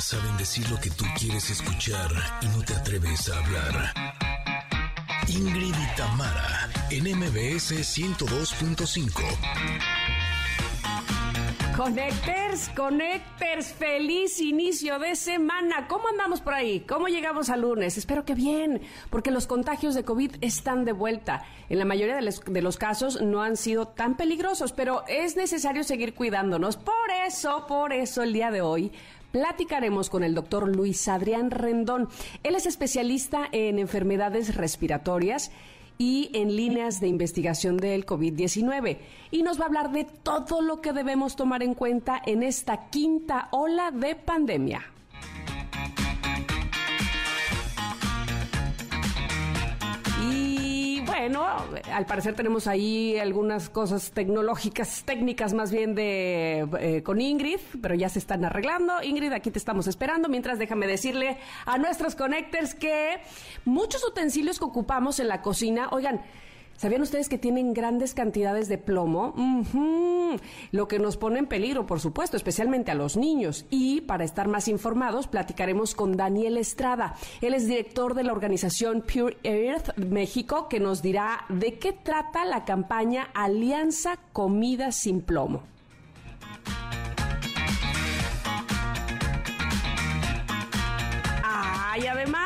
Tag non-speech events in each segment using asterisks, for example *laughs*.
Saben decir lo que tú quieres escuchar y no te atreves a hablar. Ingrid y Tamara, en MBS 102.5. Connectors, Connectors, feliz inicio de semana. ¿Cómo andamos por ahí? ¿Cómo llegamos al lunes? Espero que bien, porque los contagios de COVID están de vuelta. En la mayoría de los casos no han sido tan peligrosos, pero es necesario seguir cuidándonos. Por eso, por eso el día de hoy platicaremos con el doctor Luis Adrián Rendón. Él es especialista en enfermedades respiratorias y en líneas de investigación del COVID-19. Y nos va a hablar de todo lo que debemos tomar en cuenta en esta quinta ola de pandemia. Bueno, al parecer tenemos ahí algunas cosas tecnológicas, técnicas más bien de eh, con Ingrid, pero ya se están arreglando. Ingrid, aquí te estamos esperando. Mientras déjame decirle a nuestros connectors que muchos utensilios que ocupamos en la cocina, oigan, ¿Sabían ustedes que tienen grandes cantidades de plomo? Lo que nos pone en peligro, por supuesto, especialmente a los niños. Y para estar más informados, platicaremos con Daniel Estrada. Él es director de la organización Pure Earth México, que nos dirá de qué trata la campaña Alianza Comida sin Plomo.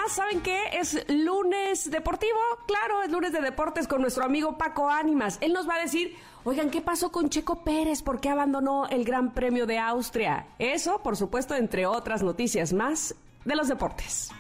¿Saben qué? Es lunes deportivo. Claro, es lunes de deportes con nuestro amigo Paco Ánimas. Él nos va a decir, oigan, ¿qué pasó con Checo Pérez? ¿Por qué abandonó el Gran Premio de Austria? Eso, por supuesto, entre otras noticias más de los deportes.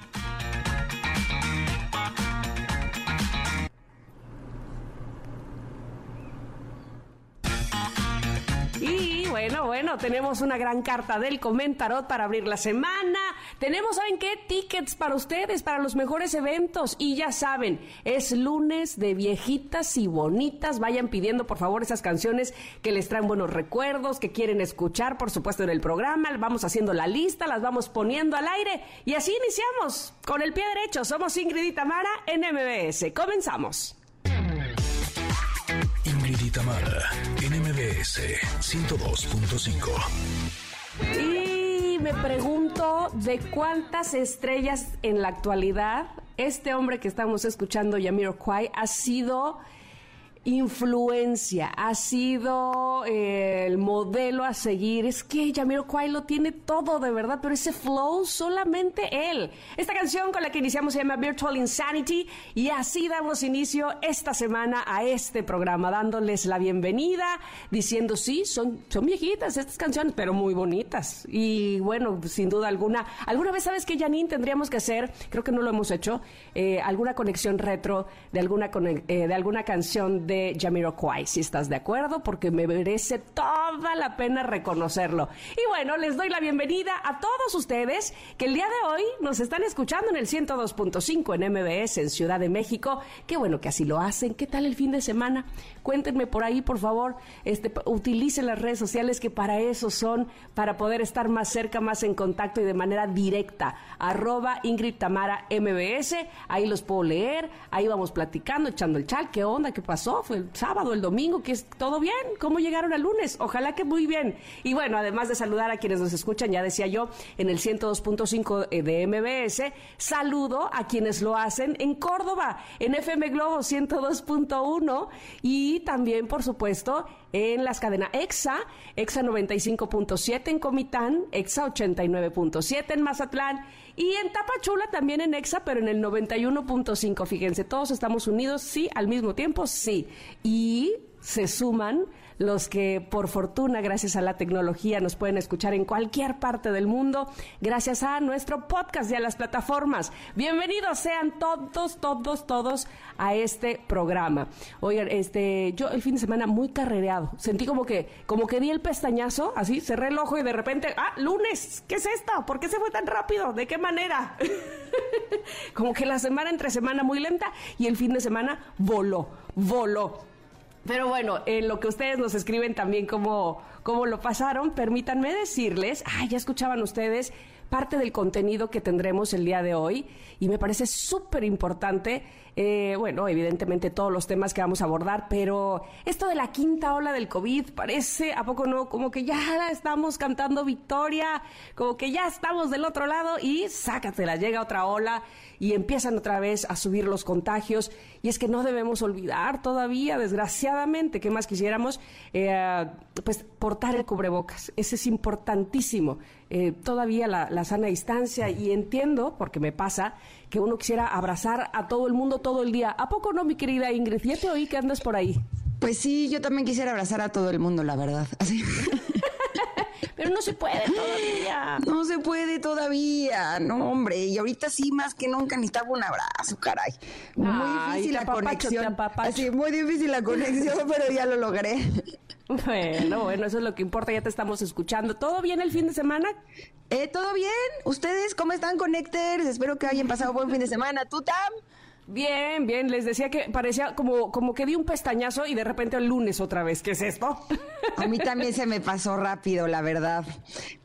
Bueno, bueno, tenemos una gran carta del Comentarot para abrir la semana. Tenemos, ¿saben qué? Tickets para ustedes, para los mejores eventos. Y ya saben, es lunes de viejitas y bonitas. Vayan pidiendo, por favor, esas canciones que les traen buenos recuerdos, que quieren escuchar, por supuesto, en el programa. Vamos haciendo la lista, las vamos poniendo al aire. Y así iniciamos, con el pie derecho. Somos Ingrid y Tamara en MBS. Comenzamos. Ingrid Mara, NMBS 102.5. Y me pregunto de cuántas estrellas en la actualidad este hombre que estamos escuchando, Yamiro Kwai, ha sido influencia, ha sido eh, el modelo a seguir. Es que Kwai lo tiene todo de verdad, pero ese flow solamente él. Esta canción con la que iniciamos se llama Virtual Insanity y así damos inicio esta semana a este programa, dándoles la bienvenida, diciendo sí, son, son viejitas estas canciones, pero muy bonitas. Y bueno, sin duda alguna, alguna vez sabes que Janine tendríamos que hacer, creo que no lo hemos hecho, eh, alguna conexión retro de alguna, eh, de alguna canción de de Jamiroquai, si estás de acuerdo, porque me merece toda la pena reconocerlo. Y bueno, les doy la bienvenida a todos ustedes que el día de hoy nos están escuchando en el 102.5 en MBS en Ciudad de México. Qué bueno que así lo hacen. ¿Qué tal el fin de semana? Cuéntenme por ahí, por favor. Este, utilicen las redes sociales que para eso son, para poder estar más cerca, más en contacto y de manera directa. Arroba Ingrid Tamara MBS. Ahí los puedo leer. Ahí vamos platicando, echando el chal. ¿Qué onda? ¿Qué pasó? fue el sábado, el domingo, que es todo bien. ¿Cómo llegaron al lunes? Ojalá que muy bien. Y bueno, además de saludar a quienes nos escuchan, ya decía yo, en el 102.5 de MBS, saludo a quienes lo hacen en Córdoba, en FM Globo 102.1 y también, por supuesto, en las cadenas EXA, EXA 95.7 en Comitán, EXA 89.7 en Mazatlán y en Tapachula también en EXA, pero en el 91.5. Fíjense, todos estamos unidos, sí, al mismo tiempo, sí. Y se suman los que por fortuna, gracias a la tecnología, nos pueden escuchar en cualquier parte del mundo, gracias a nuestro podcast y a las plataformas. Bienvenidos sean todos, todos, todos a este programa. Oigan, este, yo el fin de semana muy carrereado, sentí como que, como que di el pestañazo, así, cerré el ojo y de repente, ah, lunes, ¿qué es esto? ¿Por qué se fue tan rápido? ¿De qué manera? *laughs* como que la semana entre semana muy lenta y el fin de semana voló, voló. Pero bueno, en lo que ustedes nos escriben también como, cómo lo pasaron, permítanme decirles, ay, ya escuchaban ustedes parte del contenido que tendremos el día de hoy y me parece súper importante eh, bueno, evidentemente todos los temas que vamos a abordar, pero esto de la quinta ola del COVID parece, ¿a poco no? Como que ya estamos cantando victoria, como que ya estamos del otro lado y sácatela, llega otra ola y empiezan otra vez a subir los contagios. Y es que no debemos olvidar todavía, desgraciadamente, que más quisiéramos, eh, pues portar el cubrebocas. Ese es importantísimo. Eh, todavía la, la sana distancia y entiendo, porque me pasa, que uno quisiera abrazar a todo el mundo todo el día. ¿A poco no, mi querida Ingrid? Ya te oí que andas por ahí. Pues sí, yo también quisiera abrazar a todo el mundo, la verdad. Así. *laughs* Pero no se puede todavía. No se puede todavía, no hombre. Y ahorita sí, más que nunca necesitaba un abrazo, caray. Muy difícil la conexión. Así, muy difícil la conexión, *laughs* pero ya lo logré. Bueno, bueno, eso es lo que importa, ya te estamos escuchando. ¿Todo bien el fin de semana? Eh, ¿Todo bien? ¿Ustedes cómo están, Connectors? Espero que hayan pasado buen fin de semana. ¿Tú, Tam? Bien, bien, les decía que parecía como, como que di un pestañazo y de repente el lunes otra vez. ¿Qué es esto? *laughs* A mí también se me pasó rápido, la verdad.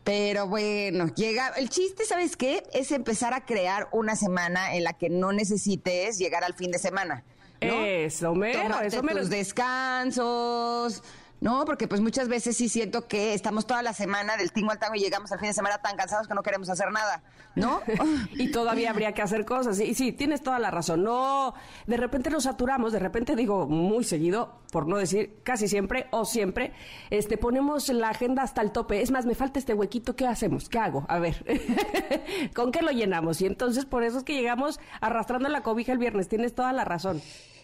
Pero bueno, llega. El chiste, ¿sabes qué? Es empezar a crear una semana en la que no necesites llegar al fin de semana. ¿no? Eso mero, eso mero. Los descansos no, porque pues muchas veces sí siento que estamos toda la semana del tingo al tango y llegamos al fin de semana tan cansados que no queremos hacer nada, ¿no? *laughs* y todavía habría que hacer cosas. Y sí, tienes toda la razón. No, de repente nos saturamos, de repente digo muy seguido, por no decir casi siempre o siempre, este ponemos la agenda hasta el tope. Es más, me falta este huequito, ¿qué hacemos? ¿Qué hago? A ver, *laughs* ¿con qué lo llenamos? Y entonces por eso es que llegamos arrastrando la cobija el viernes. Tienes toda la razón.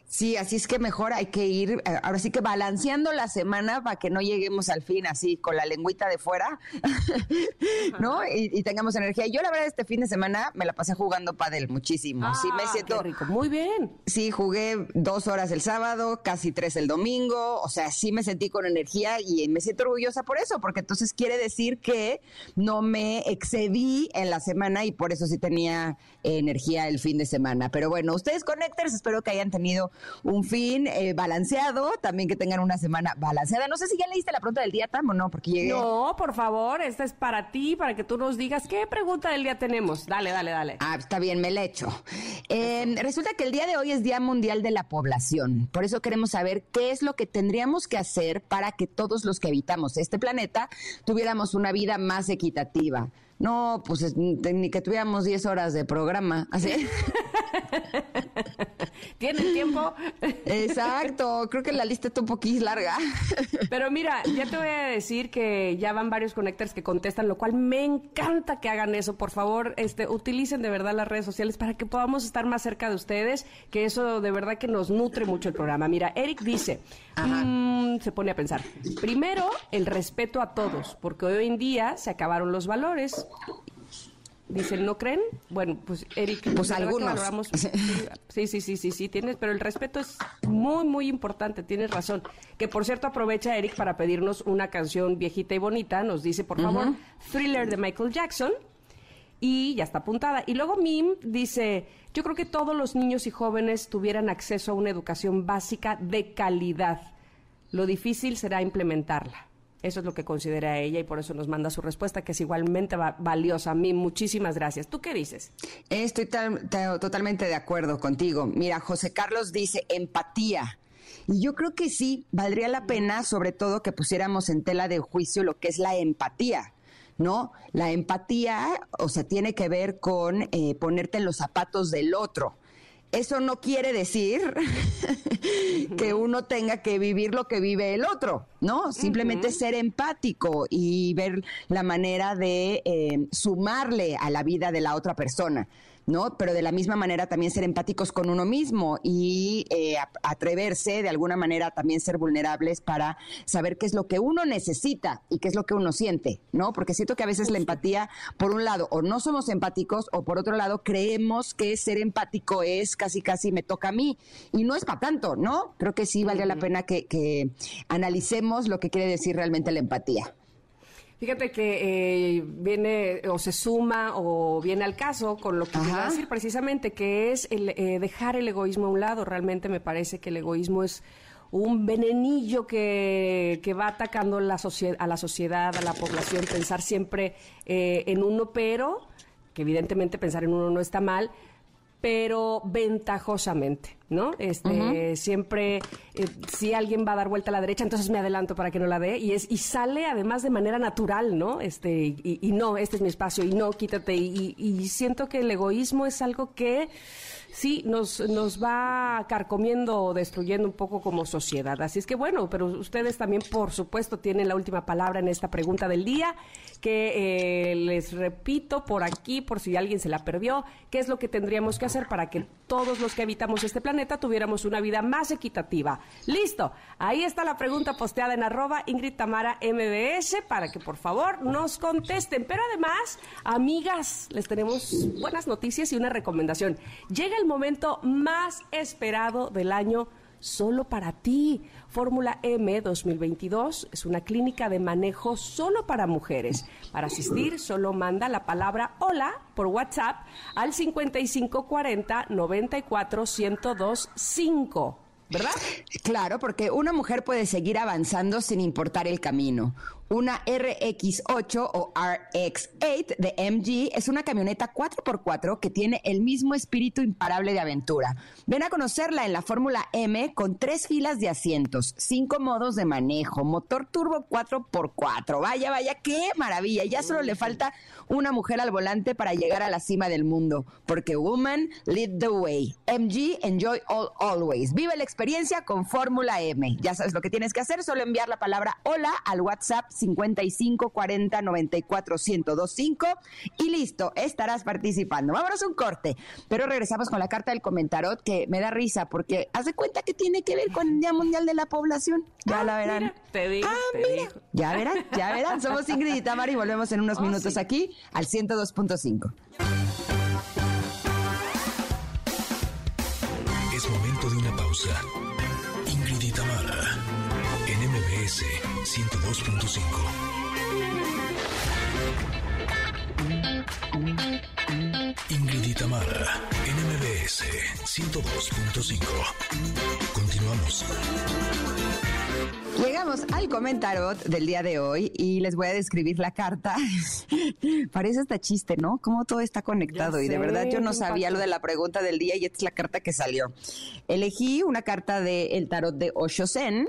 Sí, así es que mejor hay que ir, eh, ahora sí que balanceando la semana para que no lleguemos al fin así con la lengüita de fuera, *laughs* ¿no? Y, tengamos energía. Yo la verdad este fin de semana me la pasé jugando pádel muchísimo. sí, me ah, siento rico. Muy bien. Sí, jugué dos horas el sábado, casi tres el domingo. O sea, sí me sentí con energía y me siento orgullosa por eso, porque entonces quiere decir que no me excedí en la semana y por eso sí tenía energía el fin de semana. Pero bueno, ustedes connectors, espero que hayan tenido un fin eh, balanceado, también que tengan una semana balanceada. No sé si ya leíste la pregunta del día, Tam, o no, porque llegué. No, por favor, esta es para ti, para que tú nos digas qué pregunta del día tenemos. Dale, dale, dale. Ah, está bien, me la echo. Eh, resulta que el día de hoy es Día Mundial de la Población. Por eso queremos saber qué es lo que tendríamos que hacer para que todos los que habitamos este planeta tuviéramos una vida más equitativa. No, pues ni que tuviéramos 10 horas de programa. ¿Así? *laughs* *laughs* ¿Tienen tiempo? Exacto, creo que la lista está un poquito larga. Pero mira, ya te voy a decir que ya van varios conectores que contestan, lo cual me encanta que hagan eso. Por favor, este, utilicen de verdad las redes sociales para que podamos estar más cerca de ustedes, que eso de verdad que nos nutre mucho el programa. Mira, Eric dice, mm, se pone a pensar, primero el respeto a todos, porque hoy en día se acabaron los valores Dicen, ¿no creen? Bueno, pues Eric, pues algunos. Sí, sí, sí, sí, sí, tienes, pero el respeto es muy, muy importante, tienes razón. Que por cierto aprovecha Eric para pedirnos una canción viejita y bonita, nos dice, por favor, Thriller de Michael Jackson, y ya está apuntada. Y luego Mim dice, yo creo que todos los niños y jóvenes tuvieran acceso a una educación básica de calidad. Lo difícil será implementarla. Eso es lo que considera ella y por eso nos manda su respuesta, que es igualmente valiosa. A mí, muchísimas gracias. ¿Tú qué dices? Estoy totalmente de acuerdo contigo. Mira, José Carlos dice empatía. Y yo creo que sí, valdría la pena, sobre todo, que pusiéramos en tela de juicio lo que es la empatía. ¿no? La empatía, o sea, tiene que ver con eh, ponerte en los zapatos del otro. Eso no quiere decir *laughs* que uno tenga que vivir lo que vive el otro, ¿no? Simplemente ser empático y ver la manera de eh, sumarle a la vida de la otra persona. ¿No? Pero de la misma manera también ser empáticos con uno mismo y eh, atreverse de alguna manera también ser vulnerables para saber qué es lo que uno necesita y qué es lo que uno siente, ¿no? Porque siento que a veces la empatía, por un lado, o no somos empáticos o por otro lado creemos que ser empático es casi casi me toca a mí y no es para tanto, ¿no? Creo que sí vale la pena que, que analicemos lo que quiere decir realmente la empatía. Fíjate que eh, viene o se suma o viene al caso con lo que quiero decir precisamente, que es el, eh, dejar el egoísmo a un lado. Realmente me parece que el egoísmo es un venenillo que, que va atacando la a la sociedad, a la población, pensar siempre eh, en uno, pero que evidentemente pensar en uno no está mal, pero ventajosamente, ¿no? Este, siempre eh, si alguien va a dar vuelta a la derecha, entonces me adelanto para que no la dé y es y sale además de manera natural, ¿no? Este y, no, este es mi espacio y no, quítate y, y siento que el egoísmo es algo que sí nos, nos va carcomiendo o destruyendo un poco como sociedad. Así es que bueno, pero ustedes también, por supuesto, tienen la última palabra en esta pregunta del día, que eh, les repito por aquí, por si alguien se la perdió, qué es lo que tendríamos que hacer para que todos los que habitamos este planeta tuviéramos una vida más equitativa. Listo, ahí está la pregunta posteada en arroba Ingrid Tamara MBS para que por favor nos contesten. Pero además, amigas, les tenemos buenas noticias y una recomendación. Llega el momento más esperado del año solo para ti. Fórmula M 2022 es una clínica de manejo solo para mujeres. Para asistir, solo manda la palabra hola por WhatsApp al 5540 94 1025. 5. ¿Verdad? Claro, porque una mujer puede seguir avanzando sin importar el camino. Una RX8 o RX8 de MG es una camioneta 4x4 que tiene el mismo espíritu imparable de aventura. Ven a conocerla en la Fórmula M con tres filas de asientos, cinco modos de manejo, motor turbo 4x4. Vaya, vaya, qué maravilla. Ya solo le falta una mujer al volante para llegar a la cima del mundo, porque Woman lead the way. MG, enjoy all always. Vive la experiencia con Fórmula M. Ya sabes lo que tienes que hacer, solo enviar la palabra hola al WhatsApp 55 40 94 1025 y listo, estarás participando. Vámonos un corte, pero regresamos con la carta del comentarot que me da risa porque haz de cuenta que tiene que ver con el Día Mundial de la Población. Ya la verán. te digo, ah, Ya verán, ya verán. Somos Ingrid y Tamara y volvemos en unos oh, minutos aquí al 102.5. Es momento de una pausa. Ingrid Tamara en MBS 102.5. Ingrid Tamara en MBS 102.5. Continuamos. Llegamos al comentarot del día de hoy y les voy a describir la carta. *laughs* Parece hasta chiste, ¿no? Cómo todo está conectado y de verdad yo no sabía lo de la pregunta del día y esta es la carta que salió. Elegí una carta del tarot de Osho Zen.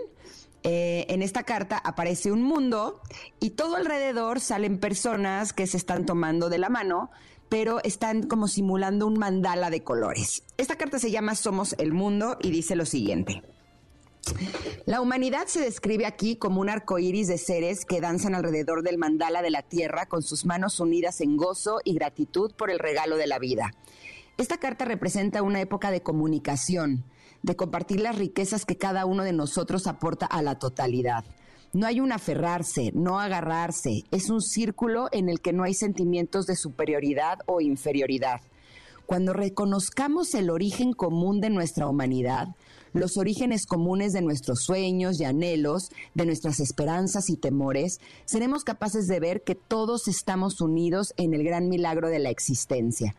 Eh, en esta carta aparece un mundo y todo alrededor salen personas que se están tomando de la mano, pero están como simulando un mandala de colores. Esta carta se llama Somos el Mundo y dice lo siguiente. La humanidad se describe aquí como un arco iris de seres que danzan alrededor del mandala de la tierra con sus manos unidas en gozo y gratitud por el regalo de la vida. Esta carta representa una época de comunicación, de compartir las riquezas que cada uno de nosotros aporta a la totalidad. No hay un aferrarse, no agarrarse, es un círculo en el que no hay sentimientos de superioridad o inferioridad. Cuando reconozcamos el origen común de nuestra humanidad, los orígenes comunes de nuestros sueños y anhelos, de nuestras esperanzas y temores, seremos capaces de ver que todos estamos unidos en el gran milagro de la existencia.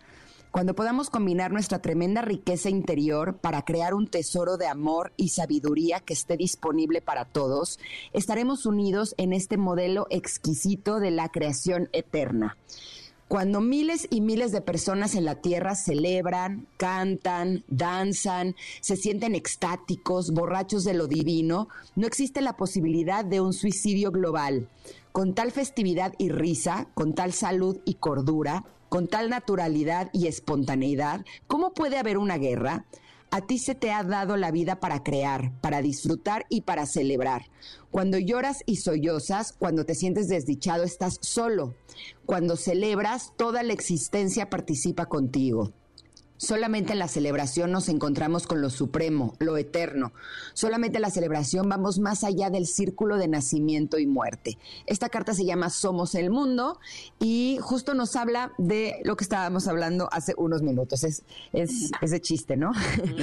Cuando podamos combinar nuestra tremenda riqueza interior para crear un tesoro de amor y sabiduría que esté disponible para todos, estaremos unidos en este modelo exquisito de la creación eterna. Cuando miles y miles de personas en la Tierra celebran, cantan, danzan, se sienten extáticos, borrachos de lo divino, no existe la posibilidad de un suicidio global. Con tal festividad y risa, con tal salud y cordura, con tal naturalidad y espontaneidad, ¿cómo puede haber una guerra? A ti se te ha dado la vida para crear, para disfrutar y para celebrar. Cuando lloras y sollozas, cuando te sientes desdichado, estás solo. Cuando celebras, toda la existencia participa contigo. Solamente en la celebración nos encontramos con lo supremo, lo eterno. Solamente en la celebración vamos más allá del círculo de nacimiento y muerte. Esta carta se llama Somos el Mundo y justo nos habla de lo que estábamos hablando hace unos minutos. Es, es, de chiste, ¿no?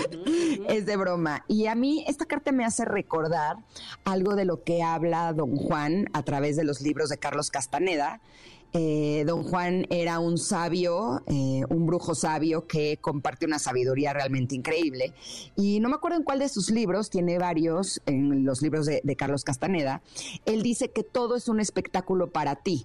*laughs* es de broma. Y a mí esta carta me hace recordar algo de lo que habla don Juan a través de los libros de Carlos Castaneda eh, don Juan era un sabio, eh, un brujo sabio que comparte una sabiduría realmente increíble. Y no me acuerdo en cuál de sus libros, tiene varios, en los libros de, Carlos Castaneda, él dice que todo es un espectáculo para ti.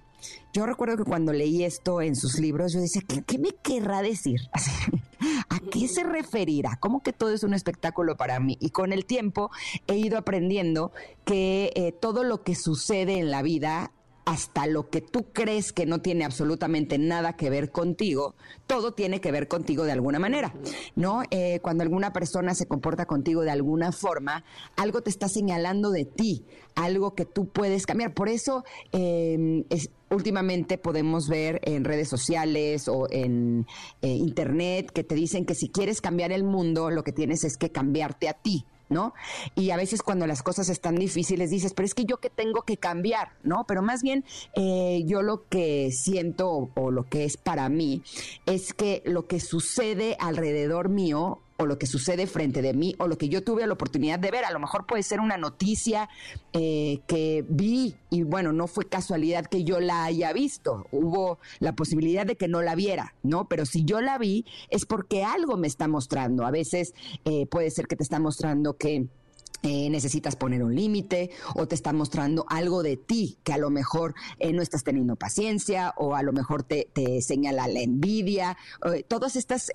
Yo recuerdo que cuando leí esto en sus libros, yo decía, ¿qué, qué me querrá decir? *laughs* ¿A qué se referirá? ¿Cómo que todo es un espectáculo para mí? Y con el tiempo he ido aprendiendo que eh, todo lo que sucede en la vida hasta lo que tú crees que no tiene absolutamente nada que ver contigo, todo tiene que ver contigo de alguna manera, ¿no? Eh, cuando alguna persona se comporta contigo de alguna forma, algo te está señalando de ti, algo que tú puedes cambiar. Por eso em, últimamente podemos ver en redes sociales o en eh, internet que te dicen que si quieres cambiar el mundo, lo que tienes es que cambiarte a ti. ¿No? Y a veces cuando las cosas están difíciles dices, pero es que yo que tengo que cambiar, ¿no? Pero más bien eh, yo lo que siento o lo que es para mí es que lo que sucede alrededor mío o lo que sucede frente de mí o lo que yo tuve la oportunidad de ver. A lo mejor puede ser una noticia eh, que vi y bueno, no fue casualidad que yo la haya visto. Hubo la posibilidad de que no la viera, ¿no? Pero si yo la vi es porque algo me está mostrando. A veces eh, puede ser que te está mostrando que eh, necesitas poner un límite o te está mostrando algo de ti que a lo mejor eh, no estás teniendo paciencia o a lo mejor te, señala la envidia, eh, todos estos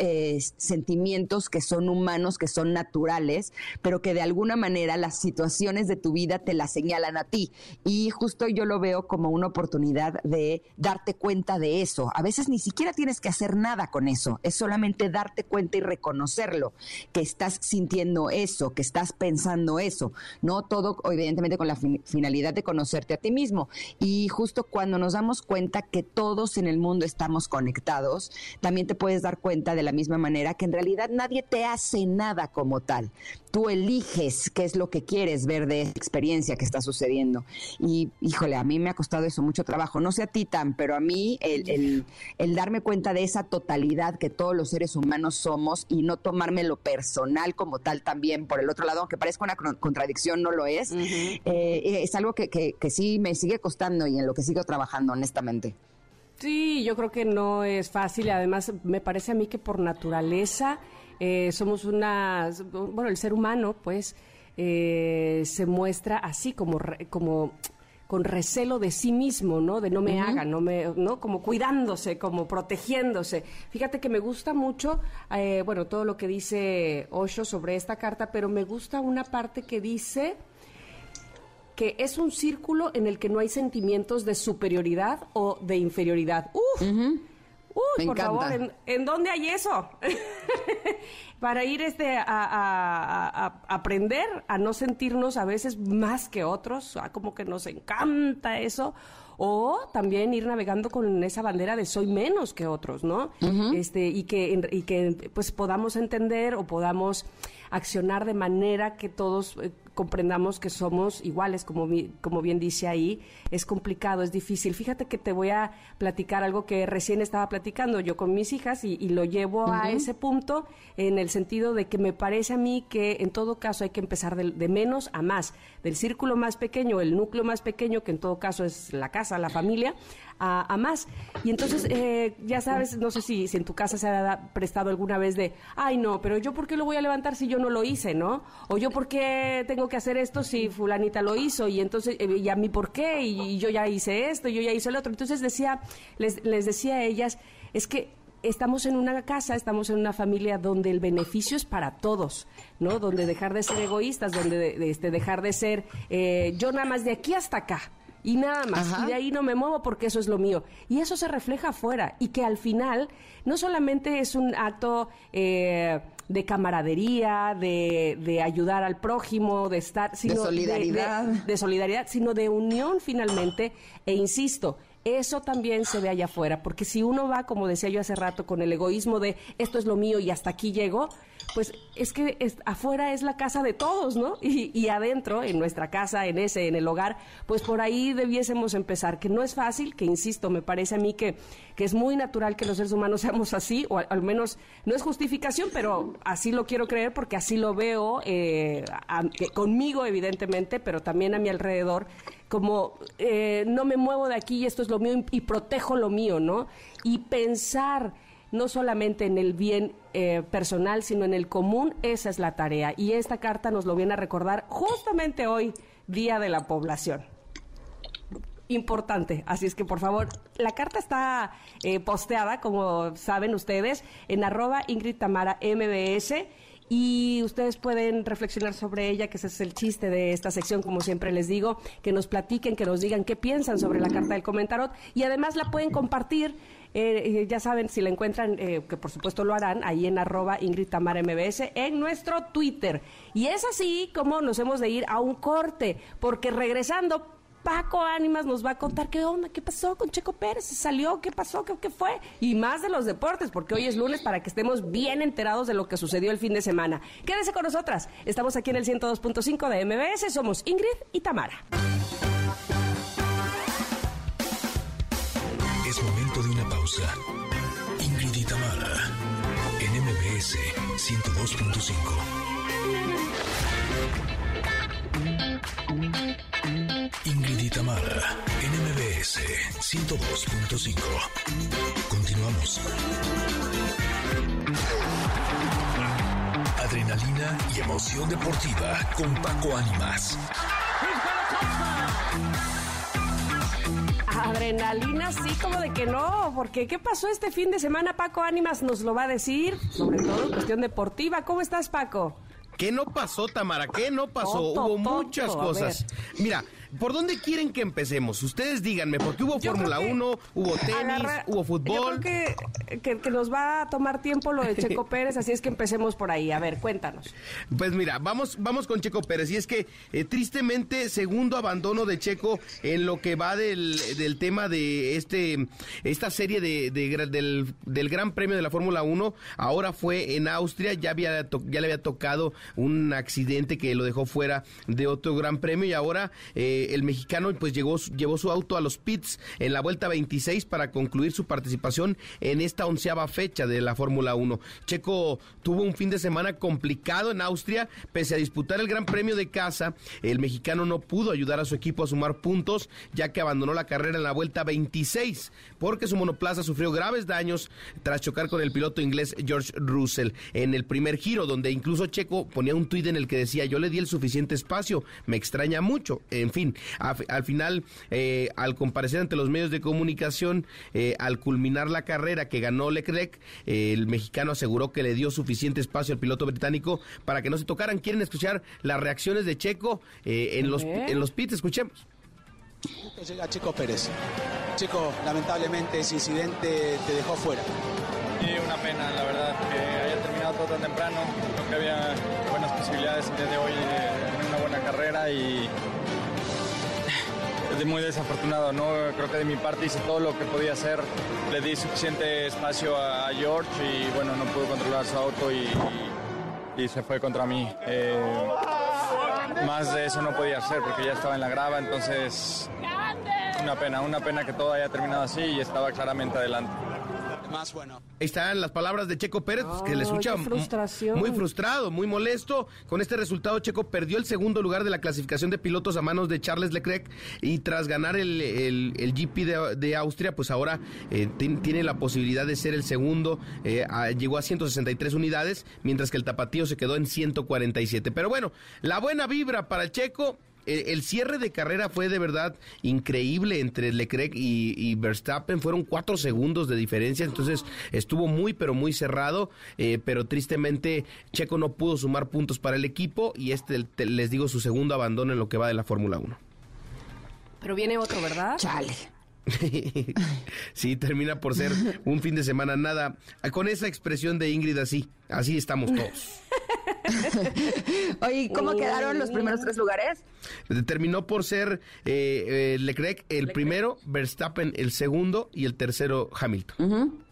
sentimientos que son humanos, que son naturales, pero que de alguna manera las situaciones de tu vida te las señalan a ti. Y justo yo lo veo como una oportunidad de darte cuenta de eso. A veces ni siquiera tienes que hacer nada con eso, es solamente darte cuenta y reconocerlo, que estás sintiendo eso, que estás pensando eso, no todo evidentemente con la finalidad de conocerte a ti mismo. Y justo cuando nos damos cuenta que todos en el mundo estamos conectados, también te puedes dar cuenta de la misma manera que en realidad nadie te hace nada como tal tú eliges qué es lo que quieres ver de esa experiencia que está sucediendo. Y híjole, a mí me ha costado eso mucho trabajo. No sé a ti tan, pero a mí el, darme cuenta de esa totalidad que todos los seres humanos somos y no tomarme lo personal como tal también, por el otro lado, aunque parezca una contradicción, no lo es, eh, es algo que, que, que sí me sigue costando y en lo que sigo trabajando, honestamente. Sí, yo creo que no es fácil. Además, me parece a mí que por naturaleza eh, somos una, bueno, el ser humano, pues, eh, se muestra así como, como con recelo de sí mismo, ¿no? De no me haga, no me, ¿no? Como cuidándose, como protegiéndose. Fíjate que me gusta mucho, eh, bueno, todo lo que dice Osho sobre esta carta, pero me gusta una parte que dice que es un círculo en el que no hay sentimientos de superioridad o de inferioridad. ¡Uf! Uy, por favor, ¿en, dónde hay eso? *laughs* Para ir este a, aprender a no sentirnos a veces más que otros, como que nos encanta eso, o también ir navegando con esa bandera de soy menos que otros, ¿no? Este y que y que pues podamos entender o podamos accionar de manera que todos eh, comprendamos que somos iguales, como, como bien dice ahí, es complicado, es difícil. Fíjate que te voy a platicar algo que recién estaba platicando yo con mis hijas y, lo llevo a ese punto en el sentido de que me parece a mí que en todo caso hay que empezar de, menos a más, del círculo más pequeño, el núcleo más pequeño, que en todo caso es la casa, la familia, a, más. Y entonces, eh, ya sabes, no sé si, si en tu casa se ha prestado alguna vez de, ay no, pero yo por qué lo voy a levantar si yo no lo hice, ¿no? O yo por qué tengo que hacer esto si fulanita lo hizo y entonces, eh, ¿y a mí por qué? Y, yo ya hice esto, yo ya hice el otro. Entonces decía, les, les decía a ellas, es que estamos en una casa, estamos en una familia donde el beneficio es para todos, ¿no? Donde dejar de ser egoístas, donde este, dejar de ser eh, yo nada más de aquí hasta acá y nada más. Y de ahí no me muevo porque eso es lo mío. Y eso se refleja afuera y que al final no solamente es un acto... Eh, de camaradería, de, de, ayudar al prójimo, de estar, sino de solidaridad, de, solidaridad, sino de unión finalmente. E insisto, eso también se ve allá afuera, porque si uno va, como decía yo hace rato, con el egoísmo de esto es lo mío y hasta aquí llego, pues es que afuera es la casa de todos, ¿no? Y, y, adentro, en nuestra casa, en ese, en el hogar, pues por ahí debiésemos empezar, que no es fácil, que insisto, me parece a mí que, que es muy natural que los seres humanos *laughs* seamos así, o al, menos no es justificación, pero así lo quiero creer porque así lo veo eh, conmigo, evidentemente, pero también a mi alrededor, como eh, no me muevo de aquí y esto es lo mío y protejo lo mío, ¿no? Y pensar no solamente en el bien eh, personal, sino en el común, esa es la tarea. Y esta carta nos lo viene a recordar justamente hoy, Día de la Población. Importante, así es que por favor, la carta está eh, posteada, como saben ustedes, en arroba Ingrid Tamara MBS y ustedes pueden reflexionar sobre ella, que ese es el chiste de esta sección, como siempre les digo, que nos platiquen, que nos digan qué piensan sobre la carta del comentarot y además la pueden compartir eh, ya saben, si la encuentran, eh, que por supuesto lo harán, ahí en arroba Ingrid MBS, en nuestro Twitter. Y es así como nos hemos de ir a un corte, porque regresando, Paco Ánimas nos va a contar qué onda, qué pasó con Checo Pérez, ¿Se salió, qué pasó, qué, fue, y más de los deportes, porque hoy es lunes para que estemos bien enterados de lo que sucedió el fin de semana. Quédese con nosotras, estamos aquí en el 102.5 de MBS, somos Ingrid y Tamara. Ingrid y Tamara, en MBS 102.5. Ingrid y Tamara, en MBS 102.5. Continuamos. Adrenalina y emoción deportiva con Paco Ánimas. Adrenalina, sí, como de que no, porque ¿qué pasó este fin de semana? Paco Ánimas nos lo va a decir, sobre todo en cuestión deportiva. ¿Cómo estás, Paco? ¿Qué no pasó, Tamara? ¿Qué no pasó? Hubo muchas cosas. Mira, ¿Por dónde quieren que empecemos? Ustedes díganme, porque hubo Fórmula 1, hubo tenis, hubo fútbol. Yo creo que, que, nos va a tomar tiempo lo de Checo *laughs* Pérez, así es que empecemos por ahí. A ver, cuéntanos. Pues mira, vamos, vamos con Checo Pérez. Y es que, eh, tristemente, segundo abandono de Checo en lo que va del, del tema de este esta serie de, del, del, Gran Premio de la Fórmula 1. Ahora fue en Austria, ya, había ya le había tocado un accidente que lo dejó fuera de otro Gran Premio y ahora... Eh, el mexicano pues llegó, llevó su auto a los pits en la vuelta 26 para concluir su participación en esta onceava fecha de la Fórmula 1. Checo tuvo un fin de semana complicado en Austria, pese a disputar el Gran Premio de casa, el mexicano no pudo ayudar a su equipo a sumar puntos, ya que abandonó la carrera en la vuelta 26, porque su monoplaza sufrió graves daños tras chocar con el piloto inglés George Russell en el primer giro, donde incluso Checo ponía un tuit en el que decía, yo le di el suficiente espacio, me extraña mucho, en fin, al final, eh, al comparecer ante los medios de comunicación, eh, al culminar la carrera que ganó Leclerc, eh, el mexicano aseguró que le dio suficiente espacio al piloto británico para que no se tocaran. ¿Quieren escuchar las reacciones de Checo en, los, en los pits? Escuchemos. Llega Checo Pérez. Checo, lamentablemente ese incidente te dejó fuera. Y una pena, la verdad, que haya terminado todo tan temprano. Creo que había buenas posibilidades el día de hoy de tener una buena carrera y es muy desafortunado, ¿no? Creo que de mi parte hice todo lo que podía hacer. Le di suficiente espacio a George y bueno, no pudo controlar su auto y, y, se fue contra mí. Eh, más de eso no podía hacer porque ya estaba en la grava, entonces una pena, una pena que todo haya terminado así y estaba claramente adelante más bueno. Ahí están las palabras de Checo Pérez, que le escucha muy frustrado, muy molesto. Con este resultado, Checo perdió el segundo lugar de la clasificación de pilotos a manos de Charles Leclerc y tras ganar el, el, GP de, Austria, pues ahora eh, tiene la posibilidad de ser el segundo. Eh, llegó a 163 unidades, mientras que el tapatío se quedó en 147. Pero bueno, la buena vibra para el Checo el, cierre de carrera fue de verdad increíble entre Leclerc y, Verstappen. Fueron cuatro segundos de diferencia, entonces estuvo muy, pero muy cerrado. Eh, pero tristemente, Checo no pudo sumar puntos para el equipo y este, les digo, su segundo abandono en lo que va de la Fórmula 1. Pero viene otro, ¿verdad? Chale. *laughs* sí, termina por ser un fin de semana nada. Con esa expresión de Ingrid así, así estamos todos. Oye, ¿cómo quedaron los primeros tres lugares? Terminó por ser eh, eh, Leclerc el primero, Verstappen el segundo y el tercero Hamilton.